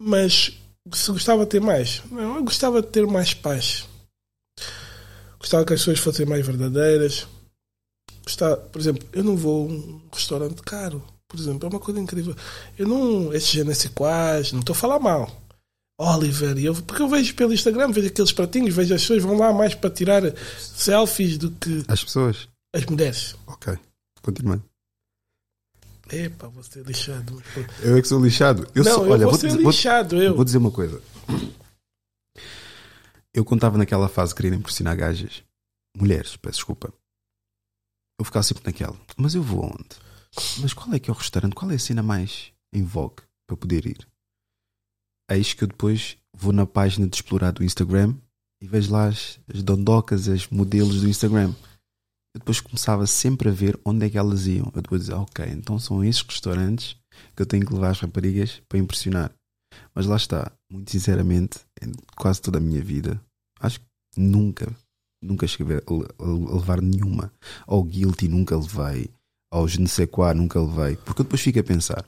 Mas se gostava de ter mais, não, eu gostava de ter mais paz. Gostava que as pessoas fossem mais verdadeiras. Gostava, por exemplo, eu não vou a um restaurante caro, por exemplo, é uma coisa incrível. Eu não, esses GNC quais, não estou a falar mal. Oliver, eu, porque eu vejo pelo Instagram, vejo aqueles pratinhos, vejo as pessoas vão lá mais para tirar selfies do que As pessoas. as mulheres. Ok. Continuando. Epá, vou ser lixado. Eu é que sou lixado. Eu não, sou, eu olha, vou vou, ser vou, lixado, eu. vou dizer uma coisa. Eu estava naquela fase querer impressionar gajas, mulheres, peço desculpa, eu ficava sempre naquela. Mas eu vou onde? Mas qual é que é o restaurante? Qual é a cena mais em vogue para poder ir? Eis que eu depois vou na página de explorar do Instagram e vejo lá as, as dondocas, as modelos do Instagram. Eu depois começava sempre a ver onde é que elas iam. Eu depois dizia, ok, então são esses restaurantes que eu tenho que levar as raparigas para impressionar. Mas lá está, muito sinceramente, em quase toda a minha vida, acho que nunca, nunca cheguei a le- a levar nenhuma. Ao guilty nunca levei, ao je ne sais quoi nunca levei. Porque eu depois fico a pensar.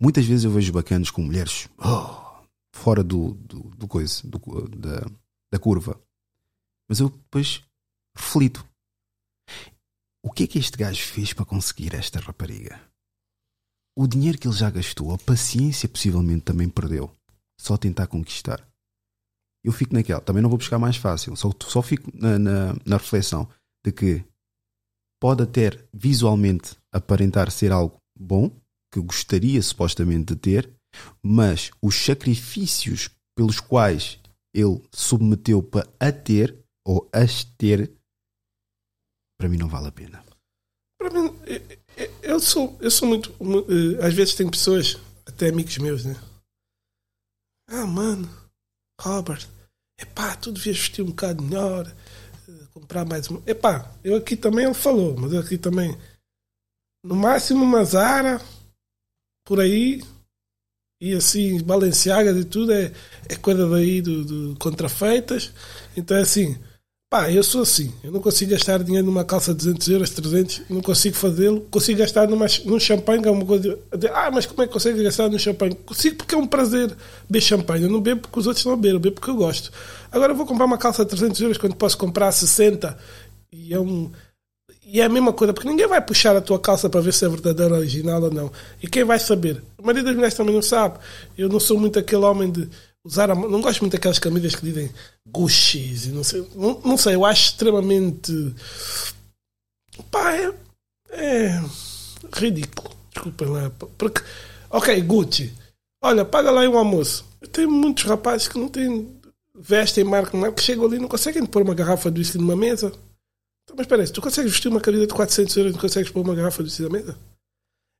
Muitas vezes eu vejo bacanas com mulheres oh, fora do, do, do coisa, do, da, da curva. Mas eu depois reflito. O que é que este gajo fez para conseguir esta rapariga? O dinheiro que ele já gastou, a paciência possivelmente também perdeu. Só tentar conquistar. Eu fico naquela, também não vou buscar mais fácil, só, só fico na, na, na reflexão de que pode até visualmente aparentar ser algo bom, que gostaria supostamente de ter, mas os sacrifícios pelos quais ele submeteu para a ter ou as ter, para mim não vale a pena. Para mim, eu- sou, eu sou muito. mu- eh, Às vezes tem pessoas, até amigos meus, né? Ah, mano, Robert, epá, tu devias vestir um bocado melhor, eh, comprar mais uma. Epá, eu aqui também, ele falou, mas eu aqui também. No máximo uma Zara, por aí, e assim, Balenciaga e tudo, é, é coisa daí do, do contrafeitas. Então é assim, Pá, eu sou assim. Eu não consigo gastar dinheiro numa calça de 200 euros, 300. Não consigo fazê-lo. Consigo gastar numa, num champanhe, que é uma coisa. de- Ah, mas como é que consegue gastar num champanhe? Consigo porque é um prazer beber champanhe. Eu não bebo porque os outros não bebem. Eu bebo porque eu gosto. Agora eu vou comprar uma calça de 300 euros quando posso comprar 60. E é um. E é a mesma coisa, porque ninguém vai puxar a tua calça para ver se é verdadeira, original ou não. E quem vai saber? A maioria das mulheres também não sabe. Eu não sou muito aquele homem de usar a. Não gosto muito daquelas camisas que dizem Gucci e não sei. Não, não sei, eu acho extremamente. Pá, é. É. Ridículo. Desculpem lá. Porque. Ok, Gucci. Olha, paga lá um almoço. Tenho muitos rapazes que não têm. Vestem marca, marca, que chegam ali e não conseguem pôr uma garrafa de whisky numa mesa. Então, mas espera aí, tu consegues vestir uma camisa de 400 euros e não consegues pôr uma garrafa de whisky na mesa?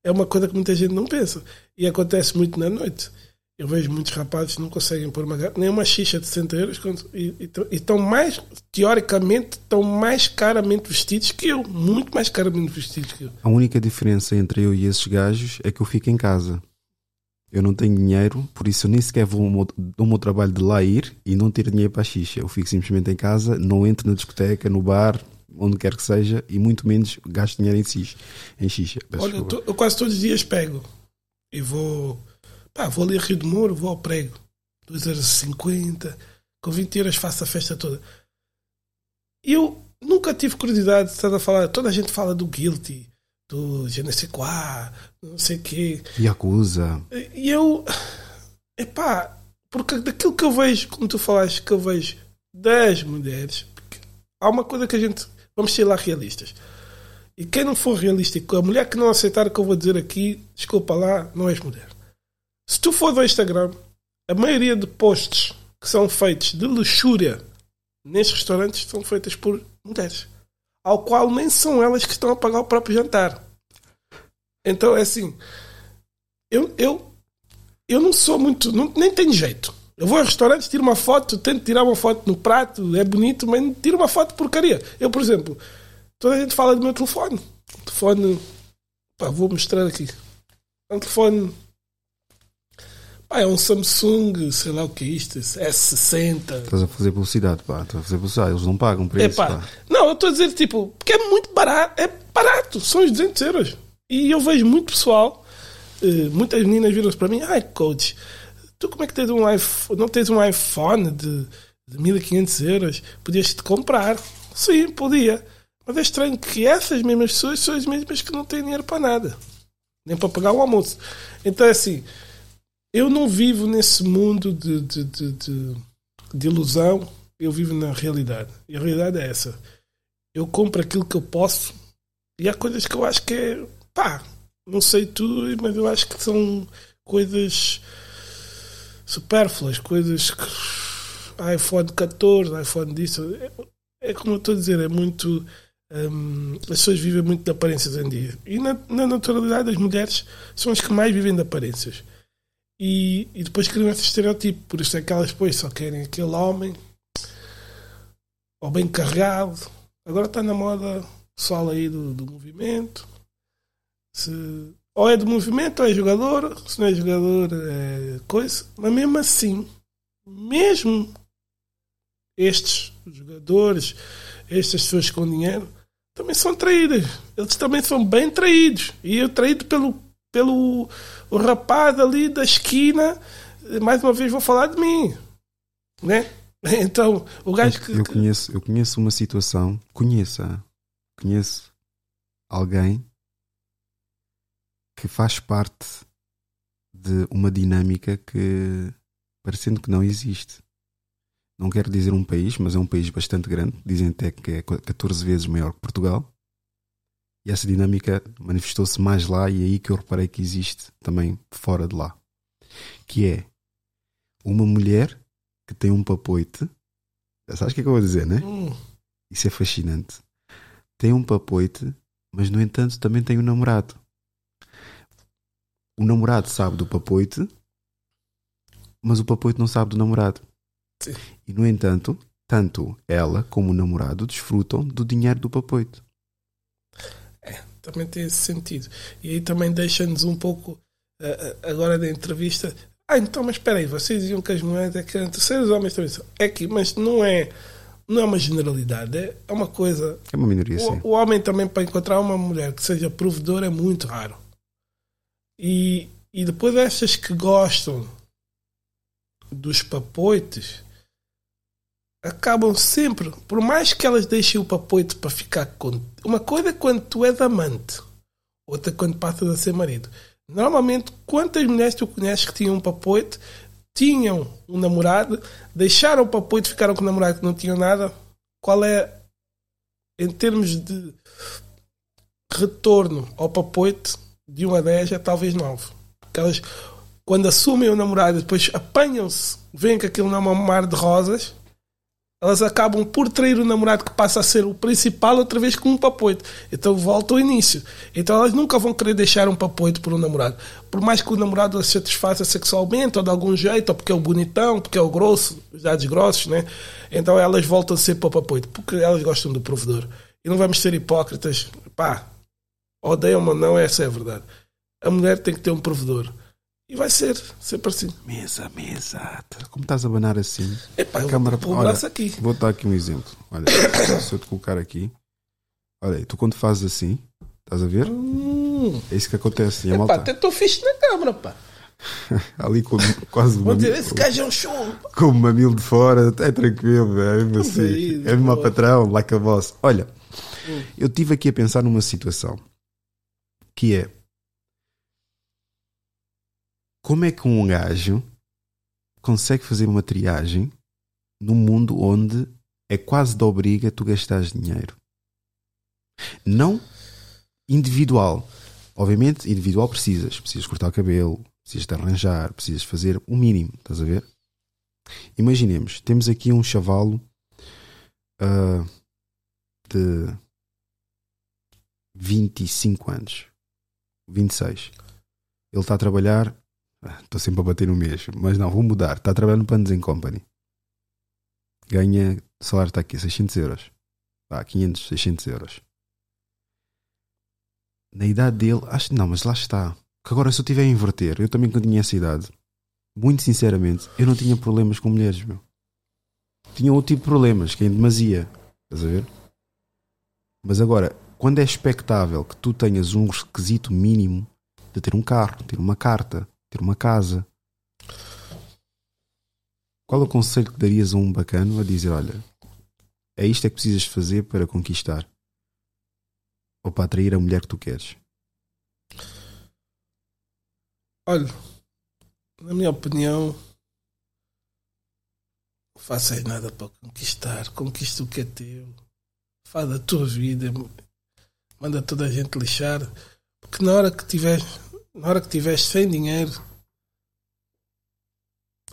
É uma coisa que muita gente não pensa. E acontece muito na noite. Eu vejo muitos rapazes que não conseguem pôr uma, nem uma xixa de 60 euros quando- e, e tão- e estão mais, teoricamente, estão mais caramente vestidos que eu. Muito mais caramente vestidos que eu. A única diferença entre eu e esses gajos é que eu fico em casa. Eu não tenho dinheiro, por isso eu nem sequer vou ao meu, meu trabalho de lá ir e não ter dinheiro para a xixa. Eu fico simplesmente em casa, não entro na discoteca, no bar, onde quer que seja, e muito menos gasto dinheiro em xixa. Em xixa. Olha, eu, tô- eu quase todos os dias pego e vou. Pá, vou ali a Rio de Moro, vou ao prego. 2,50€, com 20 euros faço a festa toda. Eu nunca tive curiosidade de estar a falar. Toda a gente fala do Guilty, do je ne sais quoi, não sei o quê. Yakuza. E eu. Epá, porque daquilo que eu vejo, como tu falaste, que eu vejo das mulheres, há uma coisa que a gente. Vamos ser lá realistas. E quem não for realístico, a mulher que não aceitar o que eu vou dizer aqui, desculpa lá, não és mulher. Se tu for do Instagram, a maioria de posts que são feitos de luxúria nestes restaurantes são feitas por mulheres, ao qual nem são elas que estão a pagar o próprio jantar. Então é assim, eu, eu, eu não sou muito, não, nem tenho jeito. Eu vou a restaurantes, tiro uma foto, tento tirar uma foto no prato, é bonito, mas tiro uma foto porcaria. Eu, por exemplo, toda a gente fala do meu telefone. O telefone, pá, vou mostrar aqui. É um telefone Pá, é um Samsung, sei lá o que é isto, S60. Estás a fazer publicidade, pá. Estás a fazer publicidade. Eles não pagam por isso, pá. Não, eu estou a dizer, tipo, porque é muito barato. É barato, são os 200 euros. E eu vejo muito pessoal, eh, muitas meninas viram-se para mim, ai, coach, tu como é que tens um iPhone, não tens um iPhone de, de 1500 euros? Podias-te comprar. Sim, podia. Mas é estranho que essas mesmas pessoas são as mesmas que não têm dinheiro para nada. Nem para pagar o almoço. Então é assim eu não vivo nesse mundo de, de, de, de, de ilusão, eu vivo na realidade. E a realidade é essa. Eu compro aquilo que eu posso e há coisas que eu acho que é. pá, não sei tudo, mas eu acho que são coisas supérfluas, coisas que. iPhone 14, iPhone disso. É, é como eu estou a dizer, é muito. Hum, as pessoas vivem muito de aparências em dia. E na, na naturalidade, as mulheres são as que mais vivem de aparências. E, e depois criam esse estereotipo. Por isso é que elas depois só querem aquele homem ou bem carregado. Agora está na moda o pessoal aí do, do movimento. Se, ou é do movimento ou é jogador. Se não é jogador é coisa. Mas mesmo assim, mesmo estes jogadores, estas pessoas com dinheiro, também são traídas. Eles também são bem traídos. E eu traído pelo, pelo o rapaz ali da esquina, mais uma vez vou falar de mim, né? Então, o gajo que. Eu conheço, eu conheço uma situação, conheça, conheço alguém que faz parte de uma dinâmica que, parecendo que não existe. Não quero dizer um país, mas é um país bastante grande. Dizem até que é 14 vezes maior que Portugal. E essa dinâmica manifestou-se mais lá e é aí que eu reparei que existe também fora de lá. Que é uma mulher que tem um papoite. Já sabes o que é que eu vou dizer, né? Hum. Isso é fascinante. Tem um papoite, mas no entanto também tem um namorado. O namorado sabe do papoite, mas o papoite não sabe do namorado. Sim. E no entanto, tanto ela como o namorado desfrutam do dinheiro do papoite também tem esse sentido. E aí também deixa-nos um pouco, uh, agora da entrevista, ah, então, mas espera aí, vocês diziam que as mulheres é que eram terceiros homens também são. É que, mas não é, não é uma generalidade, é, é uma coisa. É uma minoria, o, sim. O homem também, para encontrar uma mulher que seja provedora, é muito raro. E, e depois estas que gostam dos papoites, acabam sempre, por mais que elas deixem o papoito para ficar com. Uma coisa é quando tu és amante, outra quando passas a ser marido. Normalmente, quantas mulheres tu conheces que tinham um papoito, tinham um namorado, deixaram o papoito, ficaram com o namorado que não tinham nada? Qual é, em termos de retorno ao papoito, de 1 a 10 é talvez 9. Porque elas, quando assumem o namorado, depois apanham-se, veem que aquilo não é um mar de rosas elas acabam por trair o namorado que passa a ser o principal outra vez com um papoito. Então volta ao início. Então elas nunca vão querer deixar um papoito por um namorado. Por mais que o namorado as satisfaça sexualmente ou de algum jeito, ou porque é o bonitão, porque é o grosso, os dados grossos, né? Então elas voltam a ser para o papoito, porque elas gostam do provedor. E não vamos ser hipócritas. Pá, odeiam ou não, essa é a verdade. A mulher tem que ter um provedor. E vai ser, sempre assim. Mesa, mesa. Como estás a banar assim? Epá, a câmara. vou Olha, aqui. Vou dar aqui um exemplo. Olha, se eu te colocar aqui. Olha, tu quando fazes assim, estás a ver? Hum. É isso que acontece. E a Epá, malta, até estou fixe na câmara, pá. ali com quase Vou dizer, esse gajo é um show. com o mamilo de fora, é tranquilo, é mesmo assim. É mesmo a patrão, like a boss. Olha, Hum. eu estive aqui a pensar numa situação que é como é que um gajo consegue fazer uma triagem num mundo onde é quase de obriga tu gastares dinheiro. Não individual. Obviamente, individual precisas. Precisas cortar o cabelo, precisas de arranjar, precisas fazer o mínimo, estás a ver? Imaginemos, temos aqui um chavalo uh, de 25 anos, 26. Ele está a trabalhar, estou sempre a bater no mês, mas não, vou mudar. Está a trabalhar no Panos Company. Ganha, o salário está aqui, 600 euros. Ah, 500, 600 euros. Na idade dele, acho não, mas lá está. Que agora, se eu tiver a inverter, eu também quando tinha essa idade, muito sinceramente, eu não tinha problemas com mulheres, meu. Tinha outro tipo de problemas, que é em demasia. Estás a ver? Mas agora, quando é expectável que tu tenhas um requisito mínimo de ter um carro, ter uma carta, ter uma casa, qual o conselho que darias a um bacano a dizer: olha, é isto é que precisas fazer para conquistar ou para atrair a mulher que tu queres? Olha, na minha opinião, não faças nada para conquistar. Conquista o que é teu. Faz a tua vida. Manda toda a gente lixar. Porque na hora que tiver, na hora que tiveres sem dinheiro,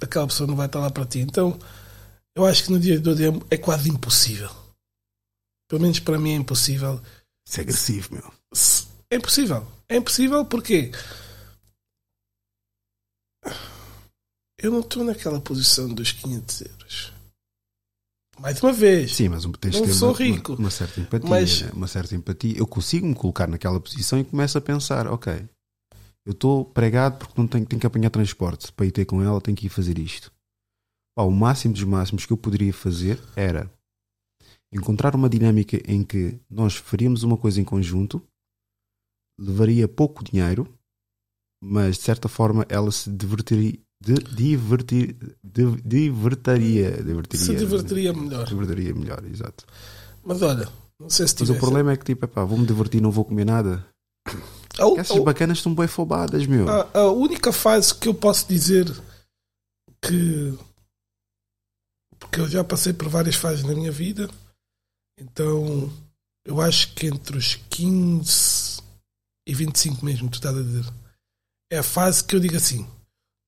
aquela pessoa não vai estar lá para ti. Então, eu acho que no dia de hoje é quase impossível. Pelo menos para mim é impossível. Isso é agressivo, meu. É impossível. É impossível porque eu não estou naquela posição dos 500 euros. Mais uma vez. Sim, mas tens não sou uma, rico. Uma, uma certa empatia. Mas- né? Uma certa empatia. Eu consigo me colocar naquela posição e começo a pensar: ok, eu estou pregado porque não tenho, tenho que apanhar transporte. Para ir ter com ela, tenho que ir fazer isto. Pá, o máximo dos máximos que eu poderia fazer era encontrar uma dinâmica em que nós faríamos uma coisa em conjunto, levaria pouco dinheiro, mas de certa forma ela se divertiria. De, divertir, de, divertaria, divertiria. Se divertiria melhor. Divertiria melhor, exato. Mas olha, não sei se Mas o problema é que, tipo, epá, vou-me divertir, não vou comer nada. A- Essas a- bacanas estão bem fobadas, meu. A, a única fase que eu posso dizer que. Porque eu já passei por várias fases na minha vida, então eu acho que entre os 15 e 25 mesmo, tu estás a dizer, é a fase que eu digo assim: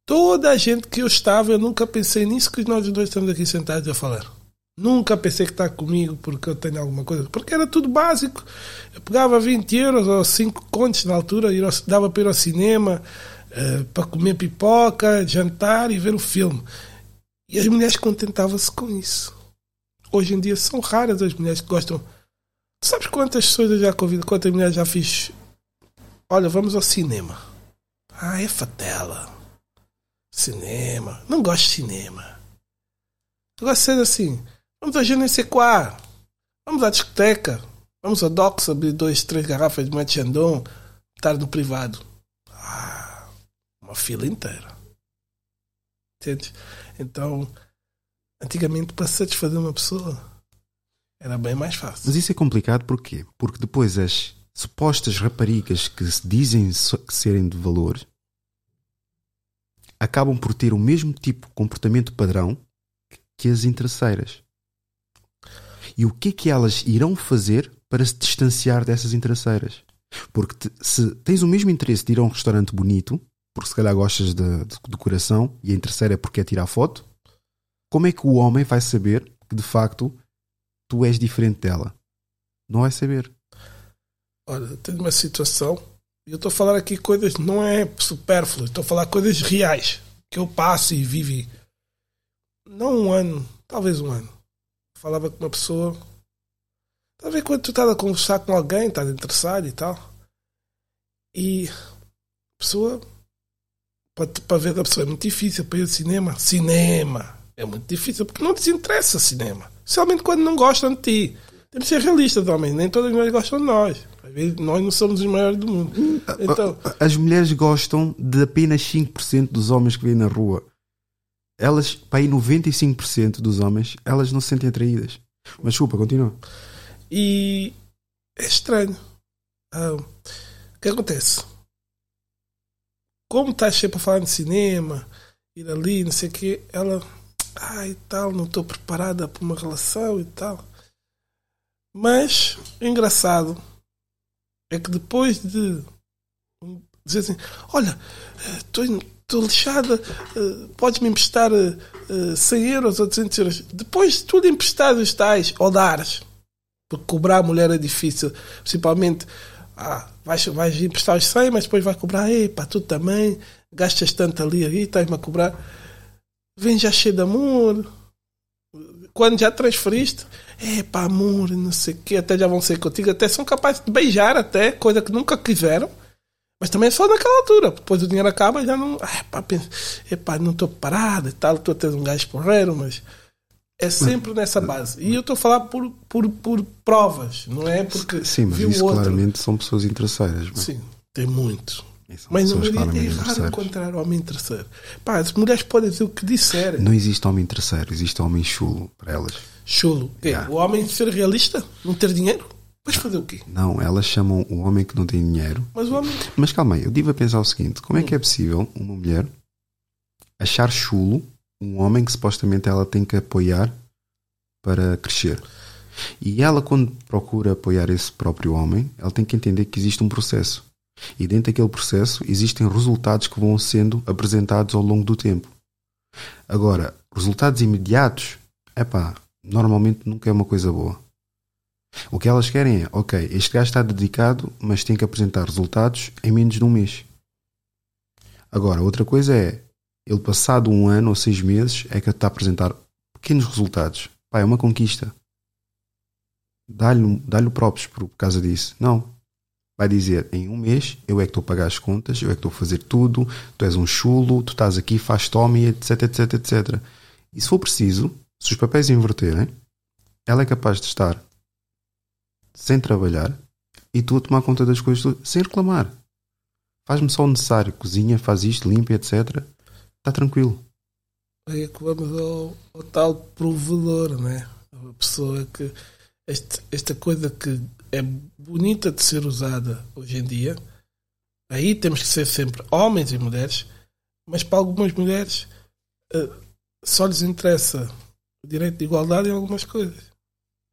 toda a gente que eu estava, eu nunca pensei nisso que nós dois estamos aqui sentados a falar. Nunca pensei que está comigo porque eu tenho alguma coisa. Porque era tudo básico. Eu pegava 20 euros ou 5 contos na altura, dava para ir ao cinema, eh, para comer pipoca, jantar e ver o filme. E as mulheres contentavam-se com isso. Hoje em dia são raras as mulheres que gostam. Sabes quantas pessoas eu já convido, quantas mulheres já fiz? Olha, vamos ao cinema. Ah, é fatela. Cinema. Não gosto de cinema. Eu gosto de ser assim. Vamos a GNC4. Vamos à discoteca. Vamos a Docs abrir dois, três garrafas de Mate Chandon. Estar no privado. Ah, uma fila inteira. Entende? Então, antigamente, para satisfazer uma pessoa, era bem mais fácil. Mas isso é complicado porquê? Porque depois as supostas raparigas que se dizem serem de valor acabam por ter o mesmo tipo de comportamento padrão que as interesseiras. E o que é que elas irão fazer para se distanciar dessas interesseiras? Porque te- se tens o mesmo interesse de ir a um restaurante bonito, porque se calhar gostas de, de decoração e a terceira é porque quer tirar foto, como é que o homem vai saber que de facto tu és diferente dela? Não vai saber. Olha, tenho uma situação. E eu estou a falar aqui coisas, não é supérfluo, estou a falar coisas reais que eu passo e vivi. Não um ano, talvez um ano. Falava com uma pessoa. Talvez quando tu estás a conversar com alguém, estás interessado e tal. E a pessoa, para, para ver a pessoa é muito difícil, para ir ao cinema. Cinema! É muito difícil, porque não desinteressa cinema. Especialmente quando não gostam de ti. Temos que ser realistas, homens. Nem todas as mulheres gostam de nós. Às vezes nós não somos os maiores do mundo. Então, As mulheres gostam de apenas 5% dos homens que vêm na rua. Elas, para aí 95% dos homens, elas não se sentem atraídas. Mas desculpa, continua. e é estranho. Ah, o que acontece? Como estás sempre a falar de cinema, ir ali, não sei o quê, ela. E tal, não estou preparada para uma relação e tal. Mas, engraçado é que depois de dizer assim: Olha, estou lixada, eh, podes-me emprestar uh, 100 euros ou 200 euros. Depois de tudo emprestado estás, ou dares, porque cobrar a mulher é difícil, principalmente. Ah, vais, vais emprestar os 100, mas depois vais cobrar, ei, tu também gastas tanto ali, aí estás-me a cobrar. Vem já cheio de amor. Quando já transferiste, é amor, não sei o quê, até já vão ser contigo, até são capazes de beijar, até, coisa que nunca quiseram. Mas também é só naquela altura. Depois o dinheiro acaba já não. Ah, epá, não estou parado e tal, estou a ter um gajo porreiro, mas é sempre nessa base. E eu estou a falar por, por, por provas, não é porque. Sim, mas isso outro. claramente são pessoas interesseiras. Mas... Sim, tem muito. Mas não é, é raro encontrar homem terceiro. Pá, as mulheres podem dizer o que disserem. Não existe homem terceiro, existe homem chulo para elas. Chulo? Yeah. O homem ser realista? Não ter dinheiro? Vais fazer o quê? Não, elas chamam o homem que não tem dinheiro. Mas o homem. Mas calma aí, eu devo pensar o seguinte: como é que é possível uma mulher achar chulo um homem que supostamente ela tem que apoiar para crescer? E ela, quando procura apoiar esse próprio homem, ela tem que entender que existe um processo. E dentro daquele processo existem resultados que vão sendo apresentados ao longo do tempo. Agora, resultados imediatos, é pá, normalmente nunca é uma coisa boa. O que elas querem é, ok, este gajo está dedicado, mas tem que apresentar resultados em menos de um mês. Agora, outra coisa é, ele passado um ano ou seis meses é que está a apresentar pequenos resultados. Pá, é uma conquista. Dá-lhe dá, próprios por causa disso. Não. Vai dizer, em um mês, eu é que estou a pagar as contas, eu é que estou a fazer tudo, tu és um chulo, tu estás aqui, faz tome, etc, etc, etc. E se for preciso, se os papéis inverterem, ela é capaz de estar sem trabalhar e tu a tomar conta das coisas sem reclamar. Faz-me só o necessário, cozinha, faz isto, limpa, etc. Está tranquilo. Aí é que vamos ao, ao tal provedor, né? A pessoa que. Este, esta coisa que é bonita de ser usada hoje em dia. Aí temos que ser sempre homens e mulheres, mas para algumas mulheres uh, só lhes interessa o direito de igualdade em algumas coisas.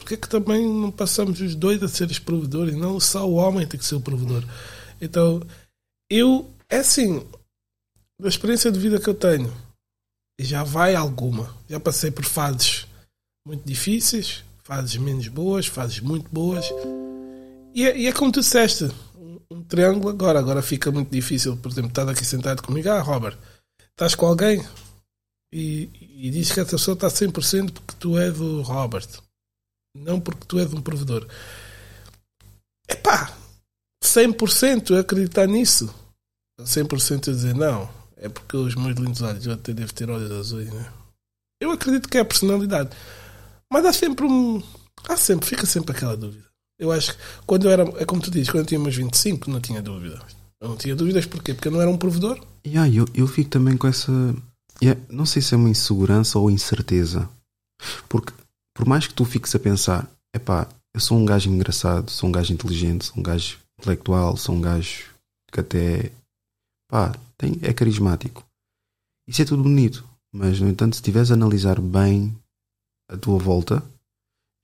Porque é que também não passamos os dois a ser os provedores, não só o homem tem que ser o provedor? Então, eu, é assim, da experiência de vida que eu tenho, já vai alguma, já passei por fases muito difíceis, fases menos boas, fases muito boas, e é, e é como tu disseste, um, um, triângulo agora, agora fica muito difícil, por exemplo, estás aqui sentado comigo, ah, Robert, estás com alguém? E, e diz que essa pessoa está 100% porque tu és o Robert não porque tu és um provedor. Epá, 100% acreditar nisso. 100% a dizer não. É porque os meus lindos olhos, eu até devo ter olhos azuis, né? Eu acredito que é a personalidade. Mas há sempre um. Há sempre, fica sempre aquela dúvida. Eu acho que quando eu era. É como tu dizes, quando eu tinha meus 25, não tinha dúvida. Eu não tinha dúvidas porquê? Porque eu não era um provedor. Yeah, eu, eu fico também com essa. Yeah, não sei se é uma insegurança ou incerteza. Porque por mais que tu fiques a pensar, epá, eu sou um gajo engraçado, sou um gajo inteligente, sou um gajo intelectual, sou um gajo que até pá, tem, é carismático. Isso é tudo bonito, mas no entanto, se estiveres a analisar bem a tua volta,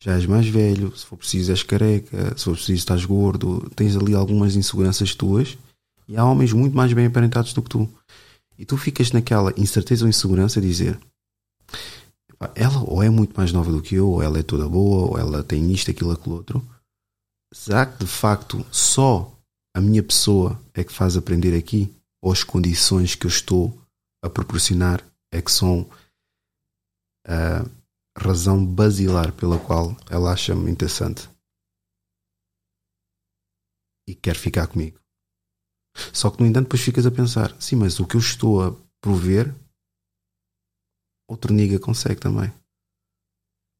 já és mais velho, se for preciso és careca, se for preciso estás gordo, tens ali algumas inseguranças tuas e há homens muito mais bem aparentados do que tu. E tu ficas naquela incerteza ou insegurança a dizer ela ou é muito mais nova do que eu, ou ela é toda boa, ou ela tem isto, aquilo, aquilo outro. Será que de facto só a minha pessoa é que faz aprender aqui? Ou as condições que eu estou a proporcionar é que são a razão basilar pela qual ela acha-me interessante e quer ficar comigo? Só que, no entanto, depois ficas a pensar: sim, mas o que eu estou a prover outro nigga consegue também.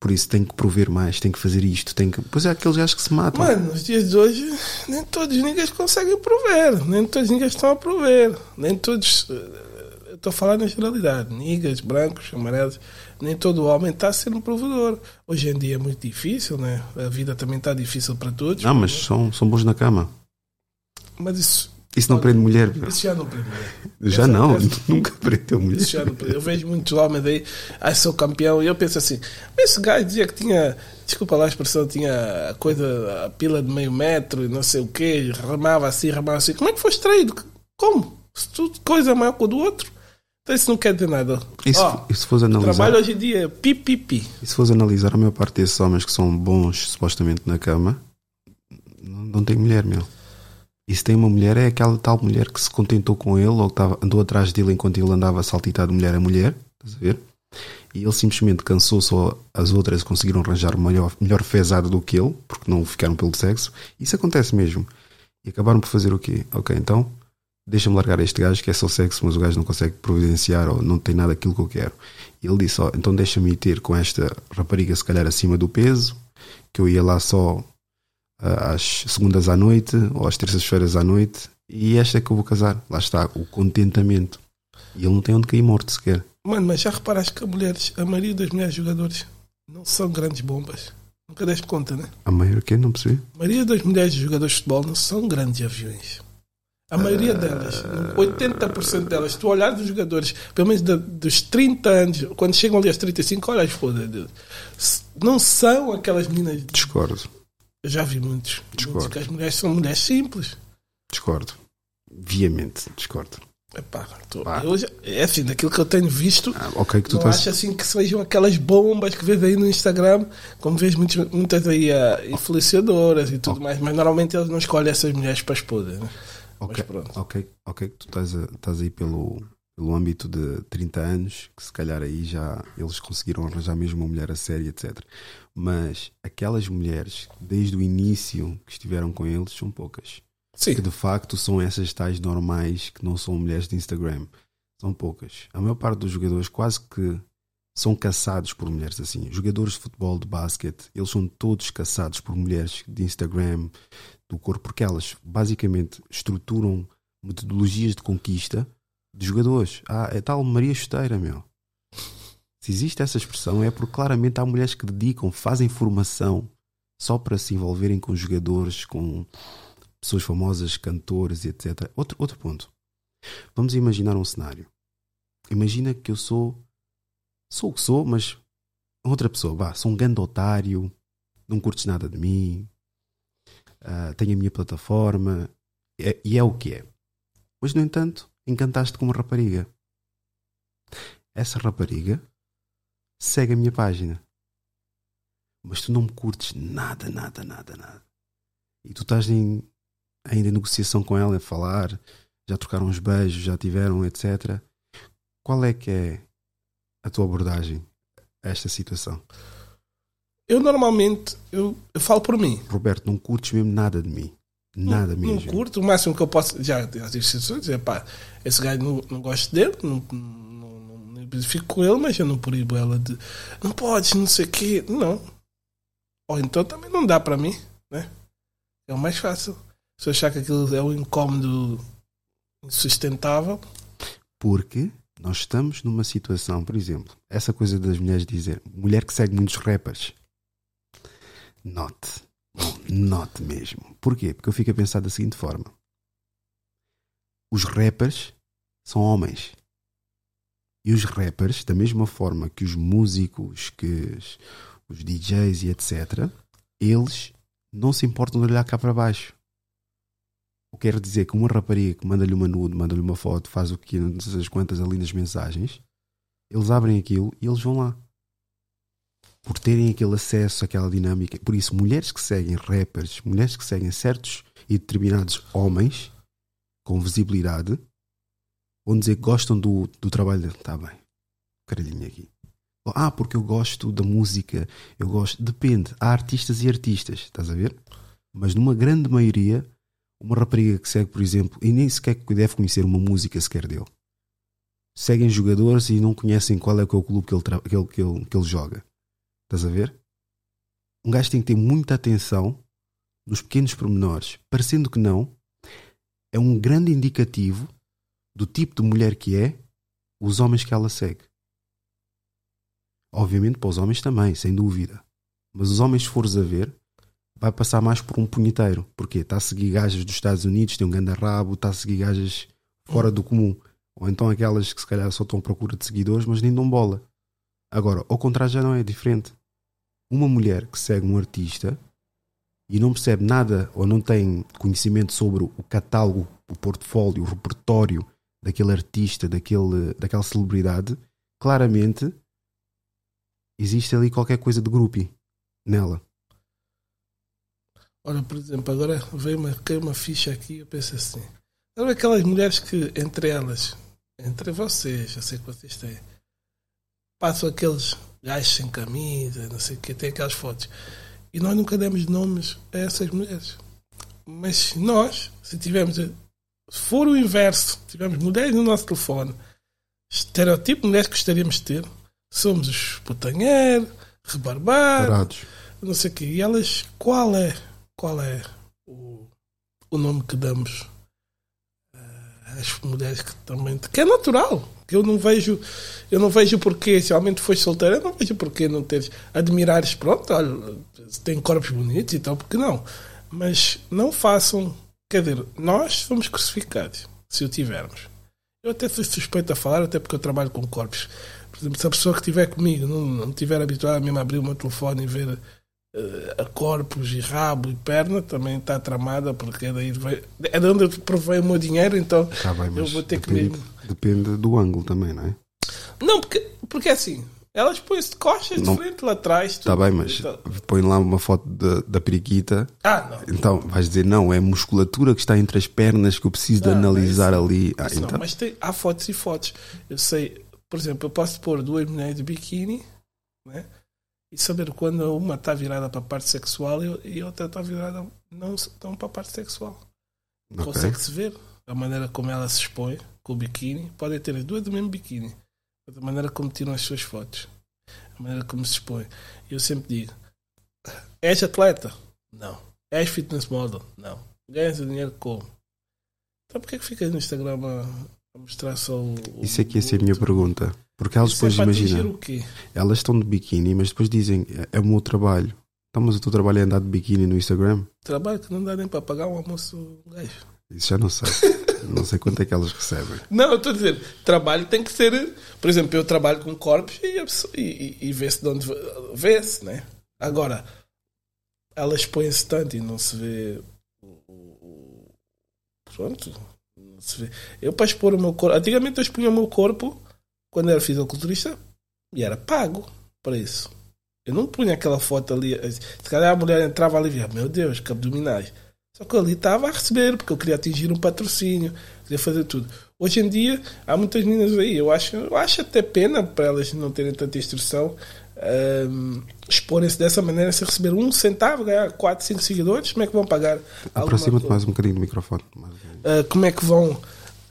Por isso tem que prover mais, tem que fazer isto, tem que. Pois é aqueles gajos que se matam. Mano, nos dias de hoje, nem todos os niggas conseguem prover, nem todos os niggas estão a prover, nem todos. Eh, estou a falar na generalidade, niggas, brancos, amarelos, nem todo homem está a ser um provedor. Hoje em dia é muito difícil, né? A vida também está difícil para todos. Não, mas são, são bons na cama. Mas isso Isso não prende mulher, meu. Isso já não prende mulher. Já Essa- não, nunca prendeu mulher. Isso já não prende. Eu vejo muitos homens aí, ai sou campeão, e eu penso assim, mas esse gajo dizia que tinha, desculpa lá a expressão, tinha a coisa, a pila de meio metro e não sei o quê, remava assim, remava assim. Como é que foste traído? Como? Se tu coisa maior que o do outro. Então isso não quer dizer nada. E se, Ó, e se fores analisar, trabalho hoje em dia é pi, pi, pi. e se fores analisar a maior parte desses homens que são bons supostamente na cama, não, não tem mulher, meu. E se tem uma mulher, é aquela tal mulher que se contentou com ele ou que andou atrás dele enquanto ele andava a saltitar de mulher a mulher, estás a ver? E ele simplesmente cansou-se ou as outras conseguiram arranjar melhor, melhor fezada do que ele, porque não ficaram pelo sexo. Isso acontece mesmo. E acabaram por fazer o quê? Ok, então deixa-me largar este gajo que é só sexo, mas o gajo não consegue providenciar ou não tem nada daquilo que eu quero. E ele disse: ó, então deixa-me ir ter com esta rapariga, se calhar acima do peso, que eu ia lá só às segundas à noite ou às terças-feiras à noite, e esta é que eu vou casar. Lá está, o contentamento. E ele não tem onde cair morto sequer. Mano, mas já reparaste que as mulheres, a maioria das mulheres jogadores não são grandes bombas. Nunca deste conta, né? A maioria que não percebi. A maioria das mulheres jogadores de futebol não são grandes aviões. A maioria delas, 80% delas, tu olhar dos jogadores, pelo menos da- dos 30 anos, quando chegam ali aos 35, olha as fodas, se- não são aquelas meninas. Discordo, Eu já vi muitos. Discordo. muitos que as mulheres são mulheres simples. discordo. Viamente, discordo. Epá, tô- Pá. eu já- é assim, daquilo que eu tenho visto, Ah, ok, que tu não estás. acho assim que sejam aquelas bombas que vês aí no Instagram, como vês muitos, muitas aí ah, influenciadoras e tudo mais, mas normalmente eles não escolhem essas mulheres para esposas, né? Ok, Mas pronto. ok, ok, que tu estás, a- estás aí pelo, pelo âmbito de 30 anos, que se calhar aí já eles conseguiram arranjar mesmo uma mulher a séria, etc. Mas aquelas mulheres, desde o início que estiveram com eles, são poucas. Sim, Que de facto são essas tais normais que não são mulheres de Instagram. São poucas. A maior parte dos jogadores quase que são caçados por mulheres assim. Jogadores de futebol, de basquete, eles são todos caçados por mulheres de Instagram, do corpo, porque elas basicamente estruturam metodologias de conquista de jogadores. Ah, é tal Maria Chuteira, meu. Se existe essa expressão é porque claramente há mulheres que dedicam, fazem formação só para se envolverem com jogadores, com pessoas famosas, cantores etc. Outro, outro ponto. Vamos imaginar um cenário. Imagina que eu sou. Sou o que sou, mas outra pessoa. Vá, sou um grande otário, não curtes nada de mim, ah, tenho a minha plataforma, é- e é o que é. Mas, no entanto, encantaste com uma rapariga. Essa rapariga segue a minha página. Mas tu não me curtes nada, nada, nada, nada. E tu estás em, ainda em negociação com ela, a falar, já trocaram uns beijos, já tiveram, etc. Qual é que é a tua abordagem a esta situação? eu normalmente, eu, eu falo por mim. Roberto, não curtes mesmo nada de mim. Nada não, mesmo. Não curto, o máximo que eu posso. Já já tive situações, é pá, esse gajo não, não gosto dele, não, não, não, fico com ele, mas eu não proíbo ela de. Não podes, não sei o quê. Não. Ou então também não dá para mim, né? É o mais fácil. Se eu achar que aquilo é um incómodo insustentável, Porque nós estamos numa situação, por exemplo, essa coisa das mulheres dizer, mulher que segue muitos rappers. Note. Note mesmo. Porquê? Porque eu fico a pensar da seguinte forma: os rappers são homens. E os rappers, da mesma forma que os músicos, que os, DJs e etc., eles não se importam de olhar cá para baixo. O que quer dizer que uma rapariga que manda-lhe uma nude, manda-lhe uma foto, faz o que não sei as quantas ali nas mensagens, eles abrem aquilo e eles vão lá. Por terem aquele acesso àquela dinâmica. Por isso, mulheres que seguem rappers, mulheres que seguem certos e determinados homens com visibilidade, vão dizer que gostam do, do trabalho dele. Está bem. Caralhinho aqui. Ah, porque eu gosto da música, eu gosto. Depende. Há artistas e artistas, estás a ver? Mas numa grande maioria, uma rapariga que segue, por exemplo, e nem sequer deve conhecer uma música sequer dele. Seguem jogadores e não conhecem qual é, que é o clube que ele, que, ele, que, ele, que ele joga. Estás a ver? Um gajo tem que ter muita atenção nos pequenos pormenores. Parecendo que não, é um grande indicativo do tipo de mulher que é os homens que ela segue. Obviamente para os homens também, sem dúvida. Mas os homens, se fores a ver, vai passar mais por um punheteiro. Porquê? Está a seguir gajas dos Estados Unidos, tem um grande rabo, está a seguir gajas fora do comum. Ou então aquelas que se calhar só estão à procura de seguidores, mas nem dão bola. Agora, ao contrário já não é diferente. Uma mulher que segue um artista e não percebe nada ou não tem conhecimento sobre o catálogo, o portfólio, o repertório daquele artista, daquele, daquela celebridade, claramente existe ali qualquer coisa de groupie nela. Olha, por exemplo, agora veio uma, caiu uma ficha aqui eu penso assim. Sabe aquelas mulheres que, entre elas, entre vocês, eu sei que vocês têm, passam aqueles gajos sem camisa, não sei o que, tem aquelas fotos. E nós nunca demos nomes a essas mulheres. Mas nós, se tivermos, se for o inverso, tivermos mulheres no nosso telefone, estereotipo de mulheres que gostaríamos de ter, somos os putanheiros, rebarbados, não sei o quê. E elas, qual é, qual é o, o nome que damos às mulheres que também, que é natural, que eu não vejo, eu não vejo porquê, se realmente foste solteira, eu não vejo porquê não teres, admirares, pronto, olha, tem corpos bonitos e tal, porque não? Mas não façam, quer dizer, nós somos crucificados, se o tivermos. Eu até sou suspeito a falar, até porque eu trabalho com corpos. Por exemplo, se a pessoa que estiver comigo não, não estiver habituada mesmo a abrir o meu telefone e ver a corpos e rabo e perna, também está tramada, porque é daí vai, é de onde eu provei o meu dinheiro, então Tá eu mas vou ter que depende, mesmo. depende do ângulo também, não é? Não, porque, porque assim, elas põem-se de costas, de Não. frente, lá atrás. Está bem, mas Então- põe lá uma foto da, da periquita. Ah, não. Então vais dizer, não, é a musculatura que está entre as pernas que eu preciso de Não, analisar isso- ali. Ah, Isso não, então, mas tem, há fotos e fotos. Eu sei, por exemplo, eu posso pôr duas mulheres de biquíni né? E saber quando uma está virada para a parte sexual e e a outra está virada não estão para a parte sexual. ok. Consegue-se ver a maneira como ela se expõe com o biquíni. Podem ter as duas do mesmo biquíni, mas a maneira como tiram as suas fotos, a maneira como se expõe. Eu sempre digo: és atleta? Não. És fitness model? Não. Ganhas o dinheiro como? Então porquê que ficas no Instagram a, a mostrar só o. Isso é que essa é a minha pergunta. Porque elas Isso é depois atingir imaginam, o quê? elas estão de biquíni, mas depois dizem, é- é o meu trabalho. Então, mas o teu trabalho é andar de biquíni no Instagram? Trabalho que não dá nem para pagar um almoço um gajo. Isso já não sei. não sei quanto é que elas recebem. Não, eu estou a dizer, trabalho tem que ser. Por exemplo, eu trabalho com corpos e, e, e, vê-se de onde vê-se, né? Agora, elas põem-se tanto e não se vê. Pronto, não se vê. Eu, para expor o meu corpo. Antigamente eu expunha o meu corpo quando era fisiculturista e era pago para isso. Eu não punha aquela foto ali. Se calhar a mulher entrava ali e via, meu Deus, que abdominais. Só que eu ali estava a receber, porque eu queria atingir um patrocínio, queria fazer tudo. Hoje em dia, há muitas meninas aí, eu acho, eu acho até pena para elas não terem tanta instrução, ahm, exporem-se dessa maneira, se receber um centavo, ganhar 4, 5 seguidores, como é que vão pagar? Aproxima-te mais um bocadinho do microfone. Um. Ah, como é que vão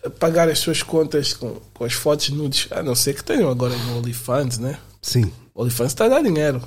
pagar as suas contas com, com as fotos nudes? A não ser que tenham agora no OnlyFans, né? Sim, O OnlyFans está a dar dinheiro.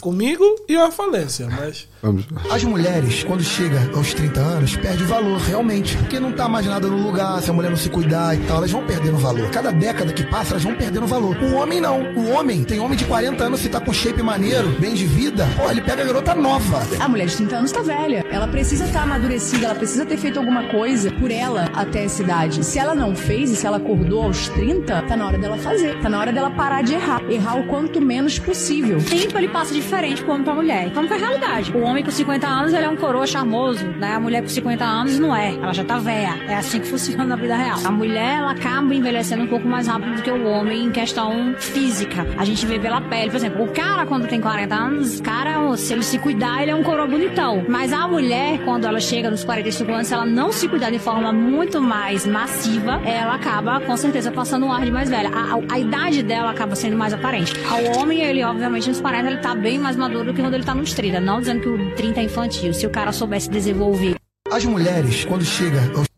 Comigo e uma falência, mas vamos. As mulheres, quando chega aos 30 anos, perde valor, realmente. Porque não tá mais nada no lugar, se a mulher não se cuidar e tal, elas vão perdendo valor. Cada década que passa, elas vão perdendo valor. O homem não. O homem, tem homem de 40 anos, se tá com shape maneiro, bem de vida, pô, ele pega a garota nova. A mulher de 30 anos tá velha. Ela precisa estar amadurecida, ela precisa ter feito alguma coisa por ela até essa idade. Se ela não fez e se ela acordou aos 30, tá na hora dela fazer. Tá na hora dela parar de errar. Errar o quanto menos possível. tempo ele passa diferente pro homem pra mulher. Como foi a realidade. O homem com 50 anos, ele é um coroa charmoso, né? A mulher com 50 anos não é. Ela já tá velha. É assim que funciona na vida real. A mulher, ela acaba envelhecendo um pouco mais rápido do que o homem em questão física. A gente vê pela pele. Por exemplo, o cara, quando tem 40 anos, cara, se ele se cuidar, ele é um coroa bonitão. Mas a mulher, quando ela chega nos 45 anos, se ela não se cuidar de forma muito mais massiva, ela acaba, com certeza, passando um ar de mais velha. A, a- a idade dela acaba sendo mais aparente. Ao homem, ele, obviamente, nos 40, ele tá bem mais maduro do que quando ele tá nos 30. Não dizendo que o 30 é infantil. Se o cara soubesse desenvolver As mulheres, quando chega aos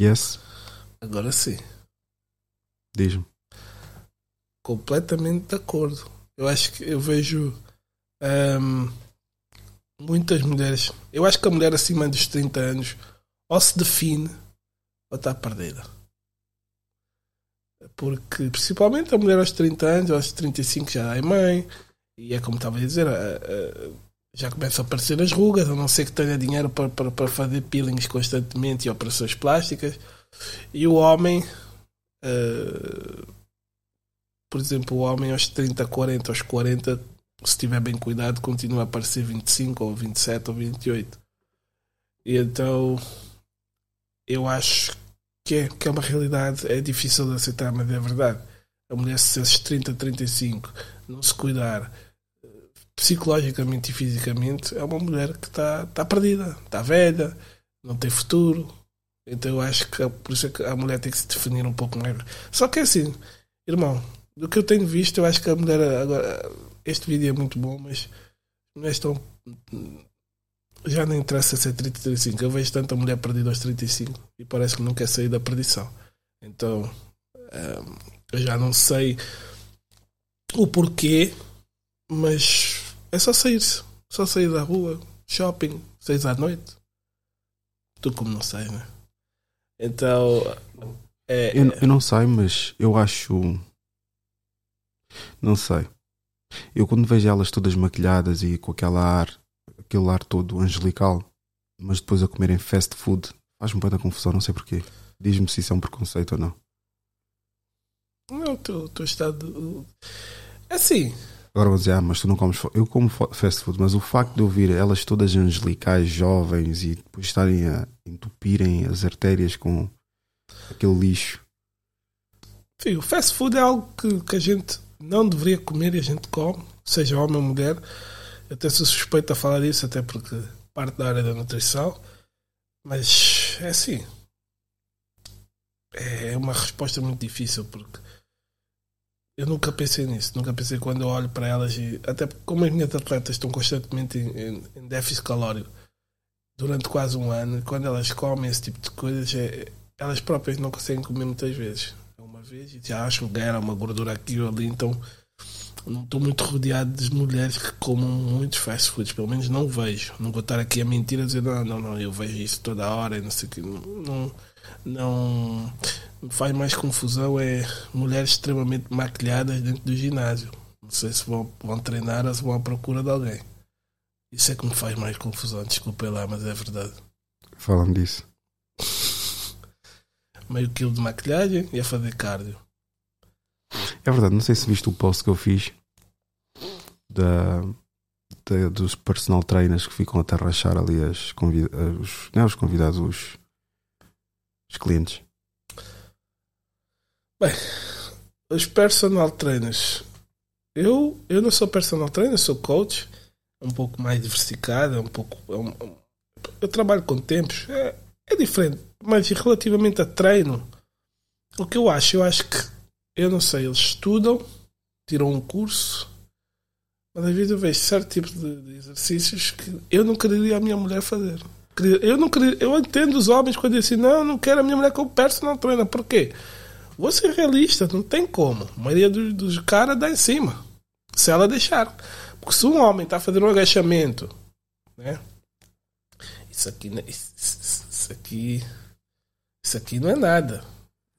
Yes, agora sim. diz-me. completamente de acordo. Eu acho que eu vejo ahm, muitas mulheres. Eu acho que a mulher acima dos 30 anos ou se define ou está perdida. Porque principalmente a mulher aos 30 anos, aos 35 já é mãe, e é como estava a dizer, a- a- já começam a aparecer as rugas, a não ser que tenha dinheiro para, para, para fazer peelings constantemente e operações plásticas. E o homem, eh, por exemplo, o homem aos 30, 40, aos 40, se tiver bem cuidado, continua a aparecer 25 ou 27 ou 28. E então eu acho que é, que é uma realidade, é difícil de aceitar, mas é verdade. A mulher, se aos 30, 35 não se cuidar eh, psicologicamente e fisicamente, é uma mulher que está tá perdida, está velha, não tem futuro. Então eu acho que é por isso que a mulher tem que se definir um pouco mais. Só que assim, irmão, do que eu tenho visto, eu acho que a mulher agora. Este vídeo é muito bom, mas as mulheres estão. Já não interessa ser 30, 35. Eu vejo tanta mulher perdida aos 35 e parece que não quer sair da perdição. Então, hum, eu já não sei o porquê, mas é só sair-se. Só sair da rua, shopping, seis à noite. Tu como não sei, né? Então, é, Eu, eu não sei, mas eu acho. Não sei. Eu quando vejo elas todas maquilhadas e com aquele ar, aquele ar todo angelical, mas depois a comerem fast food, faz-me muita confusão, não sei porquê. Diz-me se isso é um preconceito ou não. não, o teu, teu estado. É assim, Agora vão dizer, ah, mas tu não comes. Eu como fa- fast food, mas o facto de eu ver elas todas angelicais, jovens e depois estarem a entupirem as artérias com aquele lixo. O fast food é algo que, que a gente não deveria comer e a gente come, seja homem ou mulher. Eu até sou suspeito a falar disso, até porque parte da área da nutrição. Mas é assim. É uma resposta muito difícil porque eu nunca pensei nisso. Nunca pensei quando eu olho para elas e até como as minhas atletas estão constantemente em, em- em déficit calórico durante quase um ano, quando elas comem esse tipo de coisas, é- elas próprias não conseguem comer muitas vezes uma vez e já acham que era uma gordura aqui ou ali, então não estou muito rodeado de mulheres que comam muitos fast foods, pelo menos não vejo. Não vou estar aqui a mentir a dizer não, não, não, eu vejo isso toda hora e não sei o que. Não, não, não me faz mais confusão é mulheres extremamente maquilhadas dentro do ginásio. Não sei se vão, vão treinar ou se vão à procura de alguém. Isso é que me faz mais confusão, desculpem lá, mas é verdade. Falam disso. Meio quilo de maquilhagem e a fazer cardio. É verdade, não sei se viste o post que eu fiz da, da- dos personal trainers que ficam a tarrachar ali as convida, os, não é os convidados, os, os clientes. Os personal trainers. Eu, eu não sou personal trainer, sou coach. É um pouco mais diversificado, é um pouco. é um- um- eu trabalho com tempos. É, é diferente. Mas relativamente a treino, o que eu acho? Eu acho que, eu não sei, eles estudam, tiram um curso, mas às vezes eu vejo certo tipo de, de exercícios que eu não quereria a minha mulher fazer. Eu não eu entendo os homens quando dizem assim, não, eu não quero a minha mulher como personal trainer. Por quê? Vou ser realista, não tem como. A maioria dos, dos caras dá em cima. Se ela deixar. Porque se um homem está fazendo um agachamento, né? Isso aqui, é- isso, isso- aqui, isso aqui não é nada.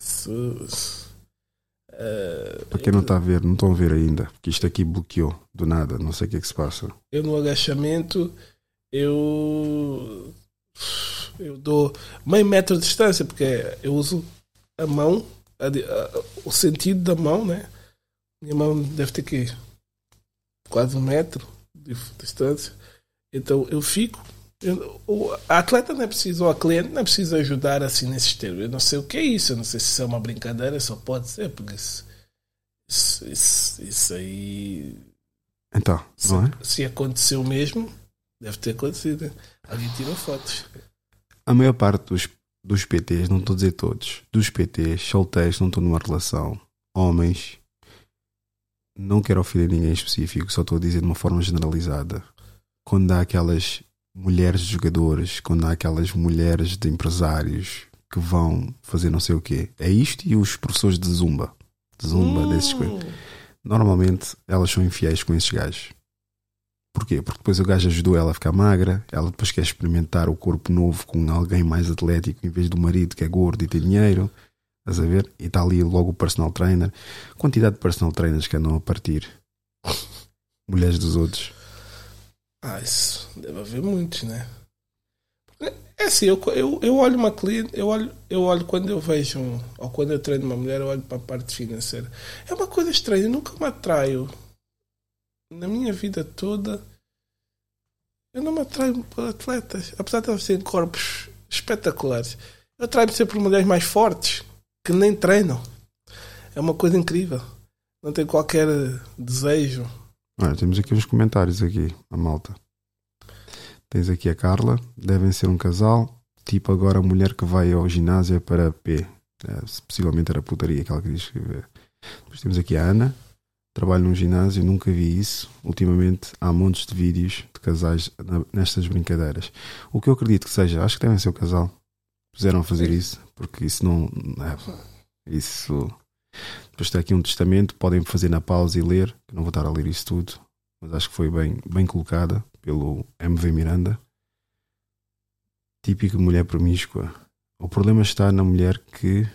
Isso, é, Para quem não está a ver, não estão a ver ainda, porque isto aqui bloqueou do nada, não sei o que é que se passa. eu no agachamento, eu eu dou meio metro de distância, porque eu uso a mão, a a- o sentido da mão, né? Minha mão deve ter que quase um metro de distância. Então eu fico. eu- o a atleta não é preciso, ou a cliente não é preciso ajudar assim nesses termos. Eu não sei o que é isso, eu não sei se isso é uma brincadeira, só pode ser, porque isso, isso, isso, isso aí Então, se, não é? se aconteceu mesmo, deve ter acontecido. Alguém tirou fotos. A maior parte dos, dos PTs, não estou a dizer todos, dos PTs, solteiros, não estão numa relação, homens, não quero ofender ninguém em específico, só estou a dizer de uma forma generalizada. Quando há aquelas mulheres de jogadores, quando há aquelas mulheres de empresários que vão fazer não sei o quê, é isto e os professores de zumba, de zumba, desses coisas. Normalmente elas são infiéis com esses gajos. Porquê? Porque depois o gajo ajudou ela a ficar magra, ela depois quer experimentar o corpo novo com alguém mais atlético em vez do marido que é gordo e tem dinheiro. Estás a ver? E está ali logo o personal trainer. Quantidade de personal trainers que andam a partir mulheres dos outros. Ah, isso deve haver muitos, né? É assim, eu, eu, eu olho uma cliente, eu olho, eu olho quando eu vejo, ou quando eu treino uma mulher, eu olho para a parte financeira. É uma coisa estranha, nunca me atraio. Na minha vida toda, eu não me atraio por atletas, apesar de elas terem corpos espetaculares. Eu atraio-me sempre por mulheres mais fortes, que nem treinam. É uma coisa incrível. Não tenho qualquer desejo. Olha, temos aqui uns comentários aqui, a malta. Tens aqui a Carla, devem ser um casal, tipo agora a mulher que vai ao ginásio é para P. É, possivelmente era putaria que ela queria escrever. Depois temos aqui a Ana, trabalho num ginásio, nunca vi isso. Ultimamente há montes de vídeos de casais nestas brincadeiras. O que eu acredito que seja, acho que devem ser o casal. Puseram a fazer isso, porque isso não. É, isso. Depois tem aqui um testamento, podem fazer na pausa e ler, não vou estar a ler isso tudo, mas acho que foi bem, bem colocada pelo MV Miranda. Típica mulher promíscua. O problema está na mulher que,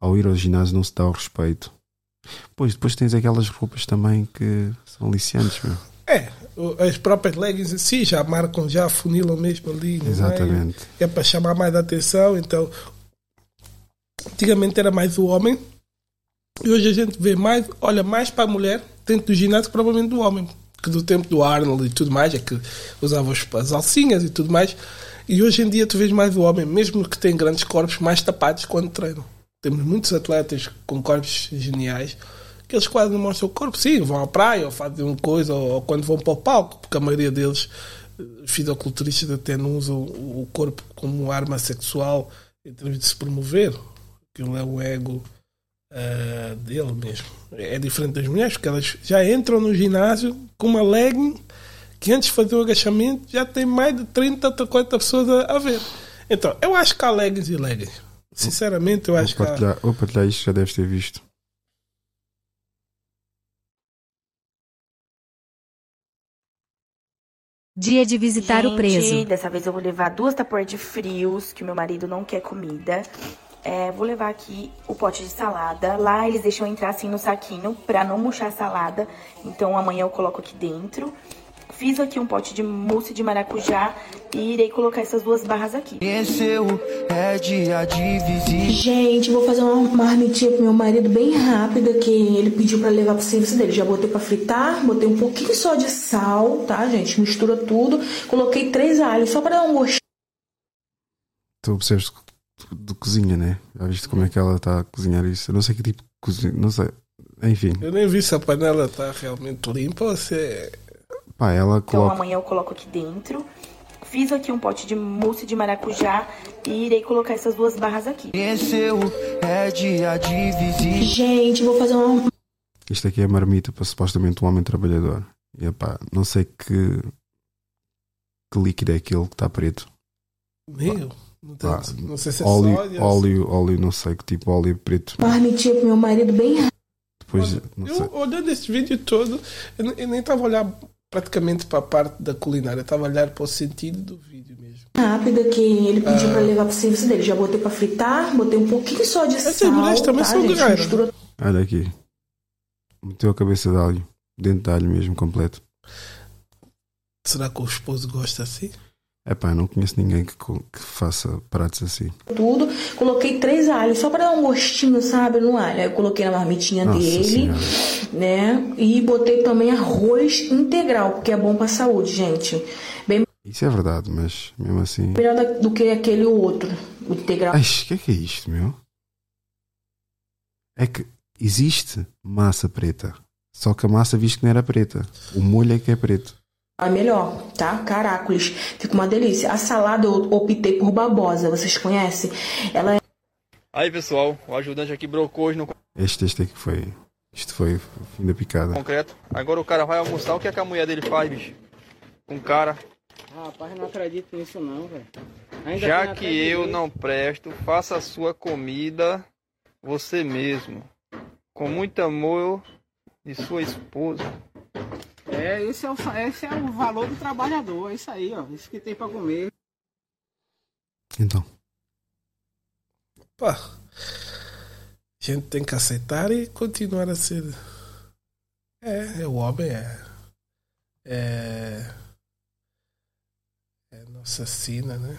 ao ir ao ginásio, não se dá o respeito. Pois, depois tens aquelas roupas também que são aliciantes, meu. É, as próprias leggings em si já marcam, já funilam mesmo ali. Exatamente. Meio. É para chamar mais a atenção. Então, antigamente era mais o homem. E hoje a gente vê mais, olha mais para a mulher dentro do ginásio que provavelmente do homem que do tempo do Arnold e tudo mais, é que usava as alcinhas e tudo mais. E hoje em dia tu vês mais o homem, mesmo que tem grandes corpos, mais tapados quando treinam. Temos muitos atletas com corpos geniais que eles quase não mostram o corpo. Sim, vão à praia ou fazem uma coisa, ou, ou quando vão para o palco, porque a maioria deles, eh, fisiculturistas, até não usam o corpo como arma sexual em termos de se promover. Aquilo é o ego uh, dele mesmo. É diferente das mulheres, porque elas já entram no ginásio com uma legging que antes de fazer o agachamento já tem mais de 30 ou 40 pessoas a, a, ver. Então, eu acho que há leggings e leggings. Sinceramente, eu acho vou partilhar, que. Vou partilhar isto, já deves ter visto. Dia de visitar Gente, o preso. Dessa vez eu vou levar duas tapoeiras de frios, que meu marido não quer comida. É, vou levar aqui o pote de salada. Lá eles deixam entrar assim no saquinho pra não murchar a salada. Então amanhã eu coloco aqui dentro. Fiz aqui um pote de mousse de maracujá e irei colocar essas duas barras aqui. É. Gente, vou fazer uma marmitinha pro meu marido bem rápida que ele pediu para levar pro serviço dele. Já botei para fritar, botei um pouquinho só de sal, tá, gente? Mistura tudo. Coloquei três alhos só para dar um gostinho. Tu observas de cozinha, né? Já viste como é que ela está a cozinhar isso? Eu não sei que tipo de cozinha, não sei. Enfim. Eu nem vi se a panela está realmente limpa ou se é. Pá, ela Então coloca. amanhã eu coloco aqui dentro. Fiz aqui um pote de mousse de maracujá e irei colocar essas duas barras aqui. É. Gente, vou fazer uma. Isto aqui é marmita para supostamente um homem trabalhador. E epá, não sei que. Que líquido é aquele que está preto. Meu, não, tem- Pá, não sei se é óleo, sódio. óleo, óleo, não sei que tipo óleo preto. Marmitinha pro meu marido bem. Depois, não sei. Eu, olhando este vídeo todo, eu, eu nem estava a olhar praticamente para a parte da culinária, estava a olhar para o sentido do vídeo mesmo. Rápida que ele pediu pra levar pro serviço dele. Já botei pra fritar, botei um pouquinho só de Essas sal. mulheres também tá, são guerreiras. Mistura Olha aqui. Meteu a cabeça de alho. Dentro de alho mesmo, completo. Será que o esposo gosta assim? Epá, não conheço ninguém que, que faça pratos assim. tudo. Coloquei três alhos só pra dar um gostinho, sabe, no alho. Aí eu coloquei na marmitinha Nossa dele, Senhora. né? E botei também arroz integral, porque é bom pra saúde, gente. Bem Isso é verdade, mas mesmo assim. melhor do que aquele outro, o integral. Ai, o que é que é isto, meu? É que existe massa preta. Só que a massa visto que não era preta. O molho é que é preto. É melhor, tá? Caracoles. Fica uma delícia. A salada eu optei por babosa, vocês conhecem? Ela é Aí pessoal, o ajudante aqui brocou hoje no Este, este aqui foi. Isto foi o fim da picada. concreto. Agora o cara vai almoçar, o que, é que a mulher dele faz, bicho? Com o cara. Rapaz, eu não acredito nisso não, velho. Já que eu não presto, faça a sua comida você mesmo. Com muito amor de sua esposa. É, esse é, o, esse é o valor do trabalhador, é isso aí, ó. Isso que tem pra comer. Então. Pá, a gente tem que aceitar e continuar a ser. É, é o homem, é. É. não assassina, né?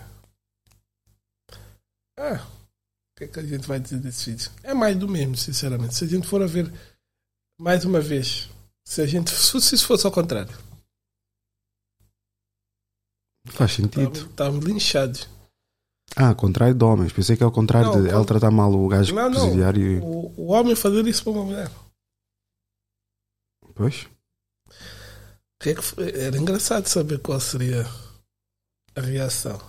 Ah, o que é que a gente vai dizer desse vídeo? É mais do mesmo, sinceramente. Se a gente for a ver mais uma vez, se a gente se isso fosse ao contrário, Faz sentido. estávamos linchados. Ah, contrário de homens. Pensei que é ao contrário Não, de com- ela tratar mal o gajo Não, não. presidiário. O, o homem fazer isso para uma mulher. Pois. É? Era engraçado saber qual seria a reação.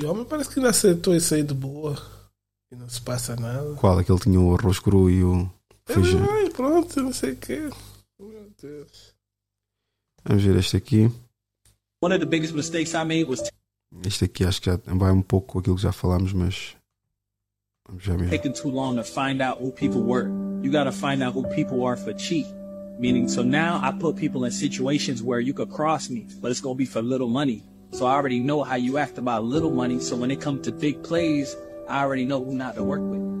E o homem parece que ainda aceitou isso aí de boa. E não se passa nada. Qual? Aquele tinha o arroz cru e o feijão. Ai, pronto, não sei o quê. Meu Deus. Vamos ver este aqui. One of the biggest mistakes I made was Este aqui acho que já vai um pouco com aquilo que já falámos, mas. Vamos já mesmo. taking too long to find out who people were. You got to find out who people are for cheap. Meaning, so now I put people in situations where you could cross me, but it's to be for little money. So I already know how you act about little money. So when it comes to big plays, I already know who not to work with.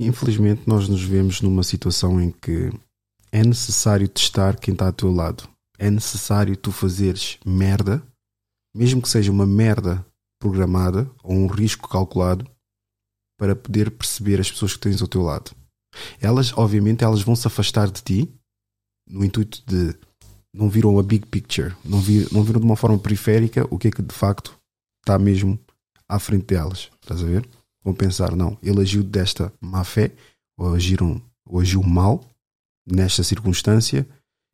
Infelizmente, nós nos vemos numa situação em que é necessário testar quem está ao teu lado. É necessário tu fazeres merda, mesmo que seja uma merda programada ou um risco calculado, para poder perceber as pessoas que tens ao teu lado. Elas, obviamente, elas vão se afastar de ti no intuito de não viram a big picture, não, vir, não viram de uma forma periférica o que é que de facto está mesmo à frente delas. Estás a ver? Vão pensar, não, ele agiu desta má fé, ou, agiram, ou agiu mal nesta circunstância,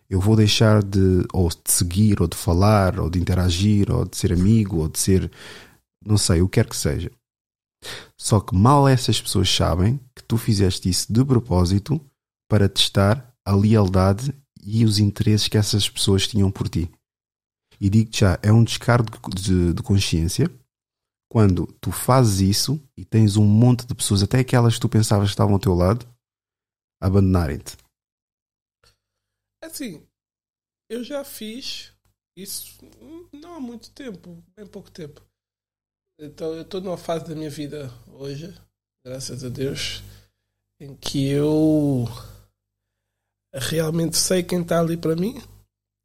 eu vou deixar de, ou de seguir, ou de falar, ou de interagir, ou de ser amigo, ou de ser, não sei, o que quer que seja. Só que mal essas pessoas sabem que tu fizeste isso de propósito para testar a lealdade e os interesses que essas pessoas tinham por ti. E digo-te já, é um descargo de, de- consciência quando tu fazes isso e tens um monte de pessoas, até aquelas que tu pensavas que estavam ao teu lado, abandonarem-te. Assim, eu já fiz isso não há muito tempo, bem pouco tempo. Então eu estou numa fase da minha vida hoje, graças a Deus, em que eu realmente sei quem está ali para mim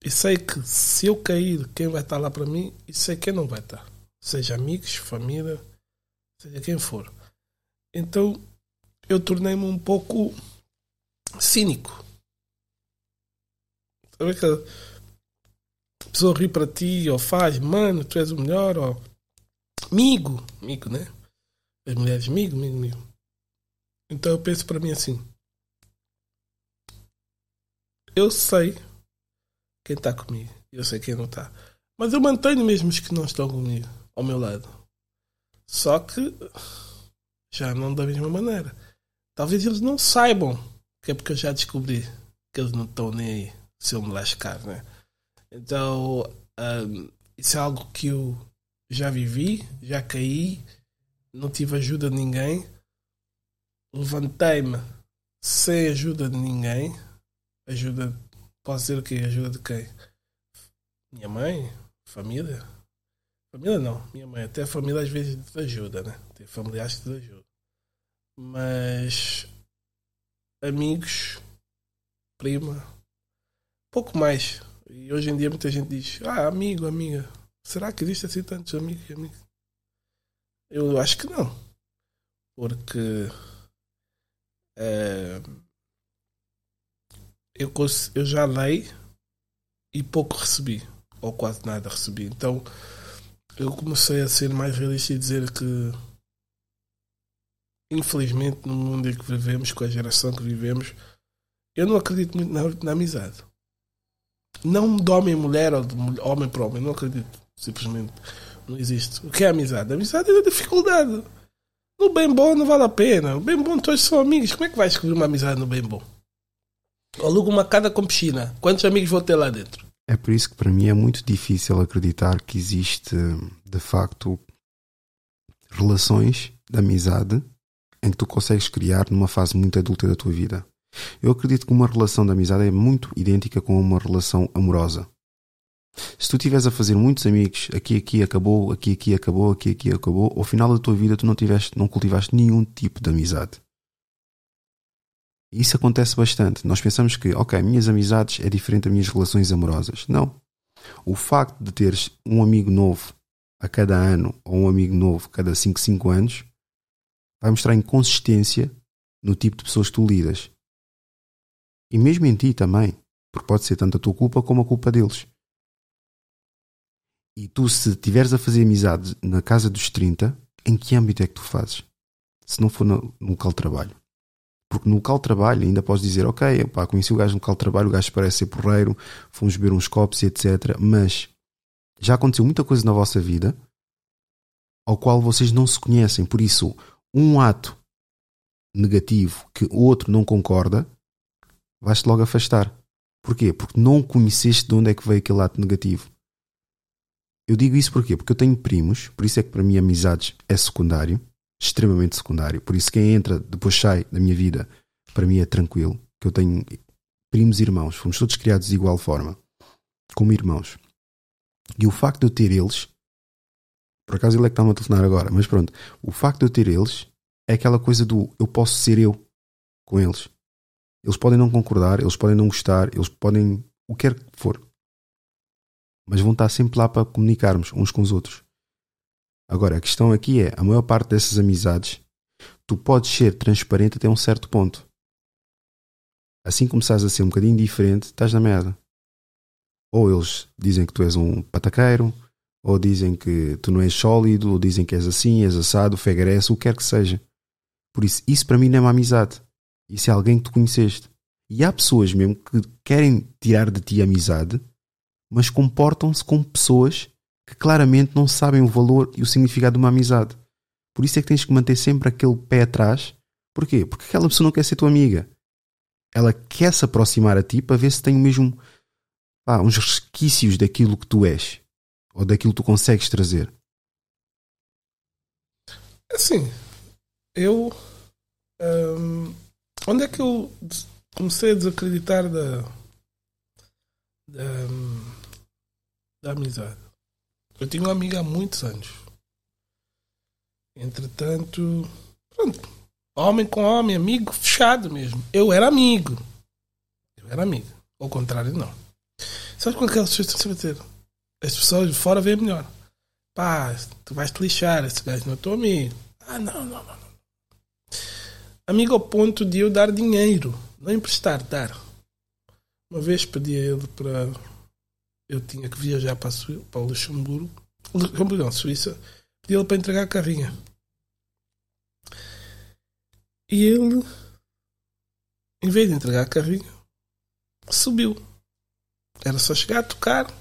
e sei que se eu cair, quem vai estar lá para mim e sei quem não vai estar. Seja amigos, família, seja quem for. Então eu tornei-me um pouco cínico. Sabe que a pessoa ri para ti ou faz, mano, tu és o melhor, ou amigo, amigo, né? As mulheres, amigo, amigo, amigo. Então eu penso para mim assim: eu sei quem está comigo, eu sei quem não está, mas eu mantenho mesmo os que não estão comigo ao meu lado. Só que já não da mesma maneira. Talvez eles não saibam que é porque eu já descobri que eles não estão nem aí se eu me lascar, né? Então, ahm, isso é algo que eu já vivi, já caí, não tive ajuda de ninguém, levantei-me sem ajuda de ninguém. Ajuda, posso dizer o quê? Ajuda de quem? Minha mãe? Família? Família não, minha mãe. Até a família às vezes te ajuda, né? Tem familiares que te ajudam. Mas amigos, prima, pouco mais. E hoje em dia muita gente diz, ah, amigo, amiga. Será que existe assim tantos amigos e amigas? Eu acho que não. Porque eh, eu, eu já dei e pouco recebi. Ou quase nada recebi. Então eu comecei a ser mais realista e dizer que infelizmente no mundo em que vivemos, com a geração que vivemos, eu não acredito muito na, na amizade. Não de homem e mulher ou de mulher- homem para homem, não acredito. Simplesmente não existe. O que é amizade? Amizade é da dificuldade. No bem bom não vale a pena. O bem bom todos são amigos. Como é que vai descobrir uma amizade no bem bom? Aluga uma casa com piscina. Quantos amigos vou ter lá dentro? É por isso que para mim é muito difícil acreditar que existe de facto relações de amizade em que tu consegues criar numa fase muito adulta da tua vida. Eu acredito que uma relação de amizade é muito idêntica com uma relação amorosa. Se tu estiveres a fazer muitos amigos, aqui, aqui acabou, aqui, aqui acabou, aqui, aqui acabou, ao final da tua vida tu não, tiveste, não cultivaste nenhum tipo de amizade. E Isso acontece bastante. Nós pensamos que, ok, minhas amizades é diferente das minhas relações amorosas. Não. O facto de teres um amigo novo a cada ano ou um amigo novo a cada 5, 5 anos vai mostrar inconsistência no tipo de pessoas que tu lidas. E mesmo em ti também, porque pode ser tanto a tua culpa como a culpa deles. E tu, se estiveres a fazer amizade na casa dos 30, em que âmbito é que tu fazes? Se não for no local de trabalho. Porque no local de trabalho ainda podes dizer, ok, pá, conheci o gajo no local de trabalho, o gajo parece ser porreiro, fomos beber uns copos e etc. Mas já aconteceu muita coisa na vossa vida ao qual vocês não se conhecem. Por isso, um ato negativo que o outro não concorda, vais-te logo afastar. Porquê? Porque não conheceste de onde é que veio aquele ato negativo. Eu digo isso porquê? Porque eu tenho primos, por isso é que para mim amizades é secundário, extremamente secundário. Por isso quem entra, depois sai da minha vida, para mim é tranquilo. Que eu tenho primos e irmãos, fomos todos criados de igual forma, como irmãos. E o facto de eu ter eles, por acaso ele é que está-me a telefonar agora, mas pronto, o facto de eu ter eles é aquela coisa do eu posso ser eu com eles. Eles podem não concordar, eles podem não gostar, eles podem o que quer que for. Mas vão estar sempre lá para comunicarmos uns com os outros. Agora, a questão aqui é: a maior parte dessas amizades, tu podes ser transparente até um certo ponto. Assim começares a ser um bocadinho diferente, estás na merda. Ou eles dizem que tu és um pataqueiro, ou dizem que tu não és sólido, ou dizem que és assim, és assado, fegarece, o que quer que seja. Por isso, isso para mim não é uma amizade. Isso é alguém que tu conheceste. E há pessoas mesmo que querem tirar de ti a amizade, mas comportam-se como pessoas que claramente não sabem o valor e o significado de uma amizade. Por isso é que tens que manter sempre aquele pé atrás. Porquê? Porque aquela pessoa não quer ser tua amiga. Ela quer se aproximar a ti para ver se tem o mesmo pá, uns resquícios daquilo que tu és ou daquilo que tu consegues trazer. Assim, eu. hum, onde é que eu comecei a desacreditar da. da, hum, da amizade? Eu tinha uma amiga há muitos anos. Entretanto, pronto, homem com homem, amigo fechado mesmo. Eu era amigo. Eu era amigo. Ao contrário, não. Sabe com aquelas pessoas que estão sempre a ter? As pessoas de fora veem melhor. Pá, tu vais te lixar, esse gajo não é teu amigo. Ah, não, não, não. não. Amigo ao ponto de eu dar dinheiro, não emprestar, dar. Uma vez pedi a ele para. Eu tinha que viajar para, para o Luxemburgo, Luxemburgo, não, Suíça. Pedi a ele para entregar a carrinha. E ele, em vez de entregar a carrinha, subiu. Era só chegar a tocar,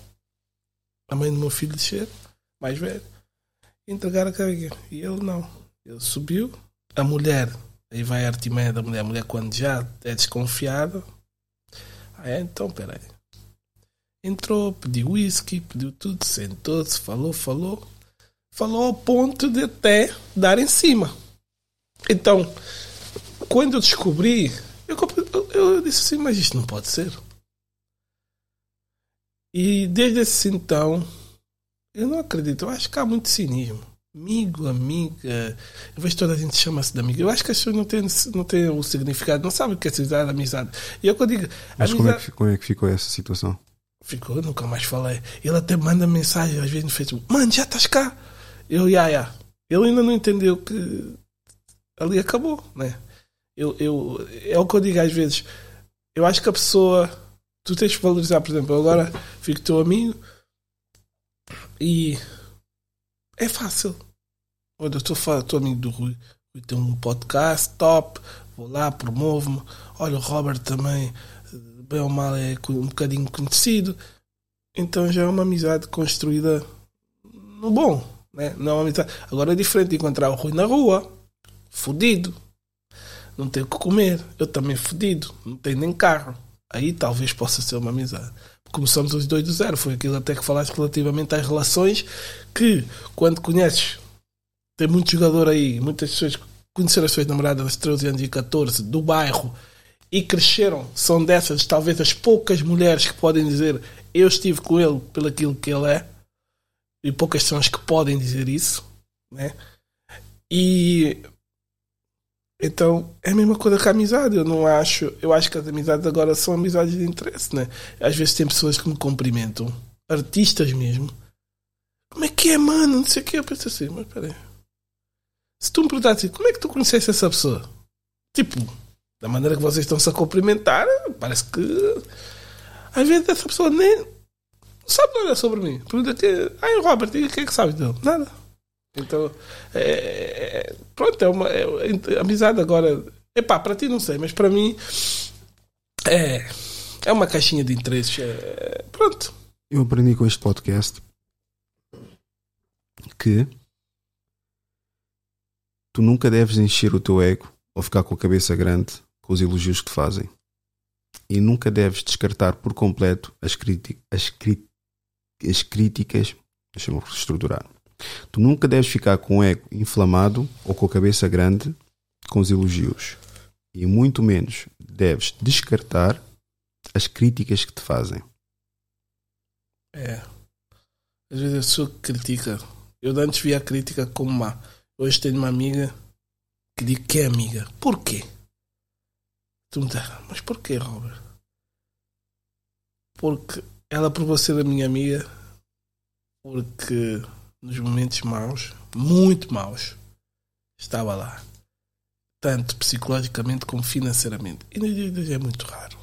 a mãe do meu filho descer, mais velho, e entregar a carrinha. E ele não. Ele subiu, a mulher, aí vai a artimanha da mulher, a mulher quando já é desconfiada, ah, é, então peraí. Entrou, pediu whisky, pediu tudo, sentou-se, falou, falou. Falou ao ponto de até dar em cima. Então, quando eu descobri, eu, eu, eu disse assim, mas isto não pode ser. E desde esse então, eu não acredito, eu acho que há muito cinismo. Amigo, amiga, eu vejo toda a gente chama-se de amigo. Eu acho que as pessoas não têm, não têm o significado, não sabem o que é significado amizade. E eu que eu digo, Mas como é, amizade- que, como é que ficou essa situação? Ficou, nunca mais falei. Ele até manda mensagem às vezes no Facebook: Mano, já estás cá? Eu, ya, ya. Ele ainda não entendeu que ali acabou, né? Eu, eu, é o que eu digo às vezes. Eu acho que a pessoa. Tu tens que valorizar, por exemplo, eu agora fico teu amigo e é fácil. Olha, eu estou amigo do Rui. Rui tem um podcast top. Vou lá, promovo-me. Olha, o Robert também, bem ou mal, é um bocadinho conhecido. Então já é uma amizade construída no bom. Né? Não é uma amizade. Agora é diferente encontrar o Rui na rua, fudido, não tem o que comer. Eu também fudido, não tenho nem carro. Aí talvez possa ser uma amizade. Começamos os dois do zero. Foi aquilo até que falaste relativamente às relações que, quando conheces, tem muito jogador aí, muitas pessoas conheceram as suas namoradas aos 13 anos e 14 do bairro e cresceram, são dessas talvez as poucas mulheres que podem dizer eu estive com ele pelo aquilo que ele é e poucas são as que podem dizer isso né? e então é a mesma coisa que a amizade eu não acho eu acho que as amizades agora são amizades de interesse né? às vezes tem pessoas que me cumprimentam artistas mesmo. Como é que é, mano? Não sei o que. Eu penso assim, mas peraí. Se tu me perguntasse como é que tu conheceste essa pessoa? Tipo, da maneira que vocês estão-se a cumprimentar, parece que. Às vezes essa pessoa nem sabe nada sobre mim. Pergunta que. Ai, Robert, e o que é que sabes dele? Nada. Então, é, é- pronto, é uma é, amizade agora. Epá, para ti não sei, mas para mim é, é uma caixinha de interesses. é- pronto. Eu aprendi com este podcast que tu nunca deves encher o teu ego ou ficar com a cabeça grande com os elogios que fazem. E nunca deves descartar por completo as, as, as críticas. Deixa-me reestruturar. Tu nunca deves ficar com o ego inflamado ou com a cabeça grande com os elogios. E muito menos deves descartar as críticas que te fazem. É. Às vezes a pessoa critica. Eu antes via a crítica como má. Hoje tenho uma amiga que diz que é amiga. Por quê? Tu me dá, mas porquê, Robert? Porque ela provou ser a minha amiga porque nos momentos maus, muito maus, estava lá. Tanto psicologicamente como financeiramente. E nos dias de hoje é muito raro.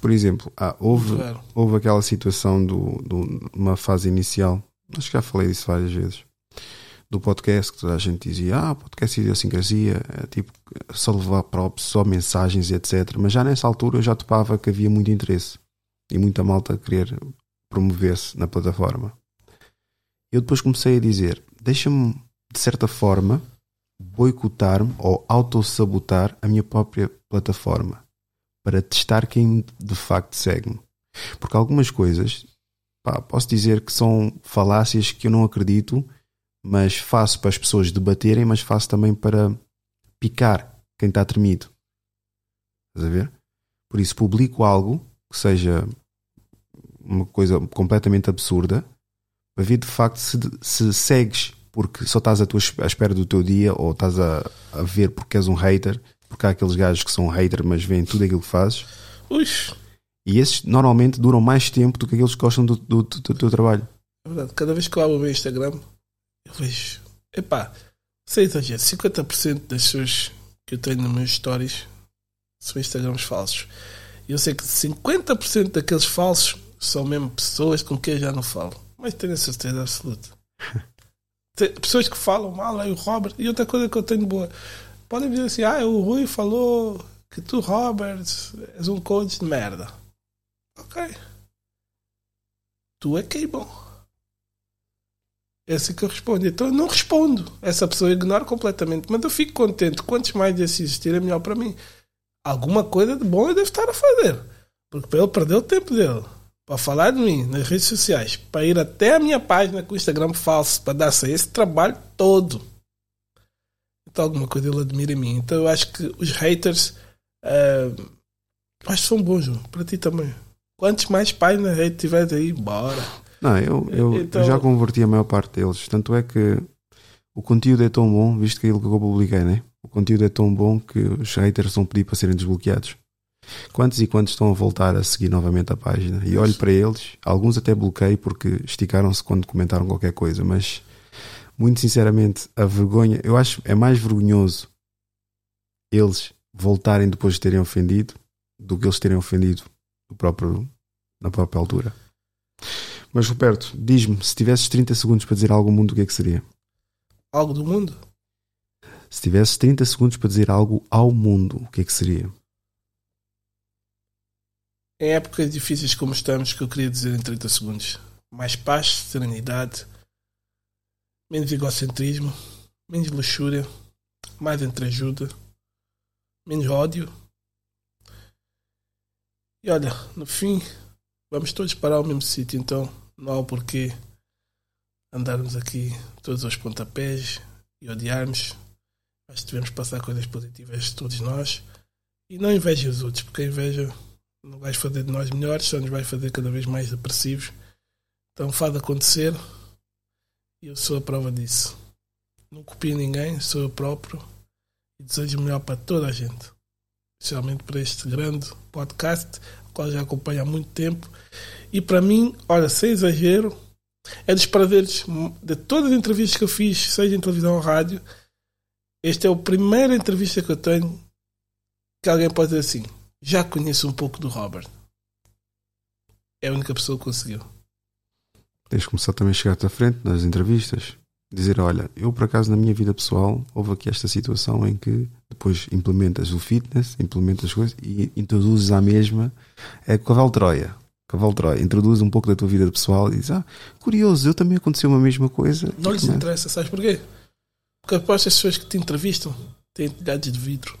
Por exemplo, ah, houve, Claro. houve aquela situação do, do uma fase inicial, acho que já falei disso várias vezes, do podcast que toda a gente dizia, ah, podcast idiosincrasia, é tipo só levar props, só mensagens e etc. Mas já nessa altura eu já topava que havia muito interesse e muita malta a querer promover-se na plataforma. Eu depois comecei a dizer, deixa-me de certa forma boicotar-me ou autossabotar a minha própria plataforma para testar quem de facto segue-me. Porque algumas coisas, pá, posso dizer que são falácias que eu não acredito, mas faço para as pessoas debaterem, mas faço também para picar quem está tremido. Estás a ver? Por isso publico algo que seja uma coisa completamente absurda para ver de facto se, se segues porque só estás à, tua, à espera do teu dia ou estás a, a ver porque és um hater, porque há aqueles gajos que são hater, mas veem tudo aquilo que fazes. Ux, E esses normalmente duram mais tempo do que aqueles que gostam do, do, do- do teu trabalho. é verdade. Cada vez que eu abro o meu Instagram, eu vejo. Epá, sem exagero, 50% das pessoas que eu tenho nos meus stories são Instagrams falsos. E eu sei que 50% daqueles falsos são mesmo pessoas com quem eu já não falo. Mas tenho a certeza absoluta. Pessoas que falam mal, aí o Robert. E outra coisa que eu tenho boa. Podem dizer assim, ah, o Rui falou que tu, Robert, és um coach de merda. Ok. Tu é que é bom. É assim que eu respondo. Então eu não respondo. Essa pessoa ignora completamente. Mas eu fico contente. Quantos mais desses existirem, é melhor para mim. Alguma coisa de bom eu devo estar a fazer. Porque para ele perder o tempo dele para falar de mim nas redes sociais, para ir até a minha página com o Instagram falso, para dar-se a esse trabalho todo. Então alguma coisa ele admira em mim. Então eu acho que os haters ah, acho que são bons, João. Para ti também. Quantos mais páginas tiveres aí, bora. Não, eu, eu, Então- já converti a maior parte deles. Tanto é que o conteúdo é tão bom, visto que aquilo que eu publiquei, né? O conteúdo é tão bom que os haters vão pedir para serem desbloqueados. Quantos e quantos estão a voltar a seguir novamente a página? E olho para eles, alguns até bloqueei porque esticaram-se quando comentaram qualquer coisa, mas muito sinceramente, a vergonha, eu acho é mais vergonhoso eles voltarem depois de terem ofendido do que eles terem ofendido próprio, na própria altura. Mas Roberto, diz-me, se tivesses 30 segundos para dizer algo ao mundo, o que é que seria? Algo do mundo? Se tivesses 30 segundos para dizer algo ao mundo, o que é que seria? Em épocas difíceis como estamos, que eu queria dizer em 30 segundos: mais paz, serenidade, menos egocentrismo, menos luxúria, mais entreajuda, menos ódio. E olha, no fim, vamos todos parar ao mesmo sítio, então não há o porquê andarmos aqui todos aos pontapés e odiarmos. Que devemos passar coisas positivas todos nós e não invejem os outros, porque a inveja não vai fazer de nós melhores, só nos vai fazer cada vez mais depressivos. Então faz acontecer e eu sou a prova disso. Não copio ninguém, sou eu próprio e desejo o melhor para toda a gente. especialmente para este grande podcast, o qual já acompanho há muito tempo. E para mim, olha, sem exagero, é dos prazeres de todas as entrevistas que eu fiz, seja em televisão ou rádio. Esta é a primeira entrevista que eu tenho que alguém pode dizer assim: já conheço um pouco do Robert. É a única pessoa que conseguiu. Tens de começar também a chegar-te à frente nas entrevistas. Dizer, olha, eu por acaso na minha vida pessoal houve aqui esta situação em que depois implementas o fitness, implementas as coisas e introduzes à mesma é cavalo Troia. Cavalo Troia, introduz um pouco da tua vida pessoal e diz, ah, curioso, eu também aconteceu uma mesma coisa. Não lhes interessa, sabes porquê? Porque aposto as pessoas que te entrevistam têm idades de vidro.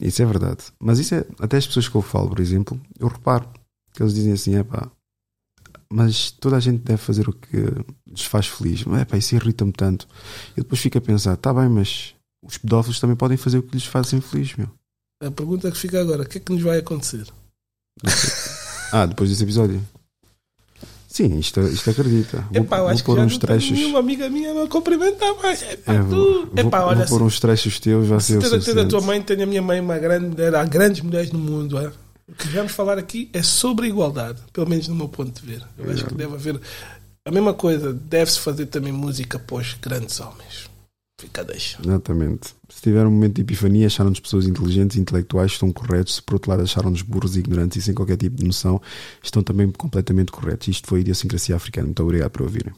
Isso é verdade. Mas isso é, até as pessoas que eu falo, por exemplo, eu reparo que eles dizem assim, é pá, mas toda a gente deve fazer o que lhes faz feliz. É pá, isso irrita-me tanto. E depois fico a pensar, tá bem, mas os pedófilos também podem fazer o que lhes fazem feliz, meu. A pergunta que fica agora, o que é que nos vai acontecer? ah, depois desse episódio? Sim, isto, isto acredita. Epá, vou, pôr uns trechos. Nenhuma amiga minha não cumprimenta mais. Epá, É, tu. vou, Epá, vou, olha, vou pôr uns trechos teus, vai ser o a tua mãe, tenho a minha mãe uma grande mulher, há grandes mulheres no mundo. É? O que vamos falar aqui é sobre igualdade, pelo menos no meu ponto de ver. Eu acho que deve haver a mesma coisa, deve-se fazer também música para os grandes homens. Fica deixa. Exatamente. Se tiver um momento de epifania, acharam-nos pessoas inteligentes e intelectuais, estão corretos. Se por outro lado acharam-nos burros e ignorantes e sem qualquer tipo de noção, estão também completamente corretos. Isto foi a Idiosincrasia Africana. Muito obrigado por ouvirem.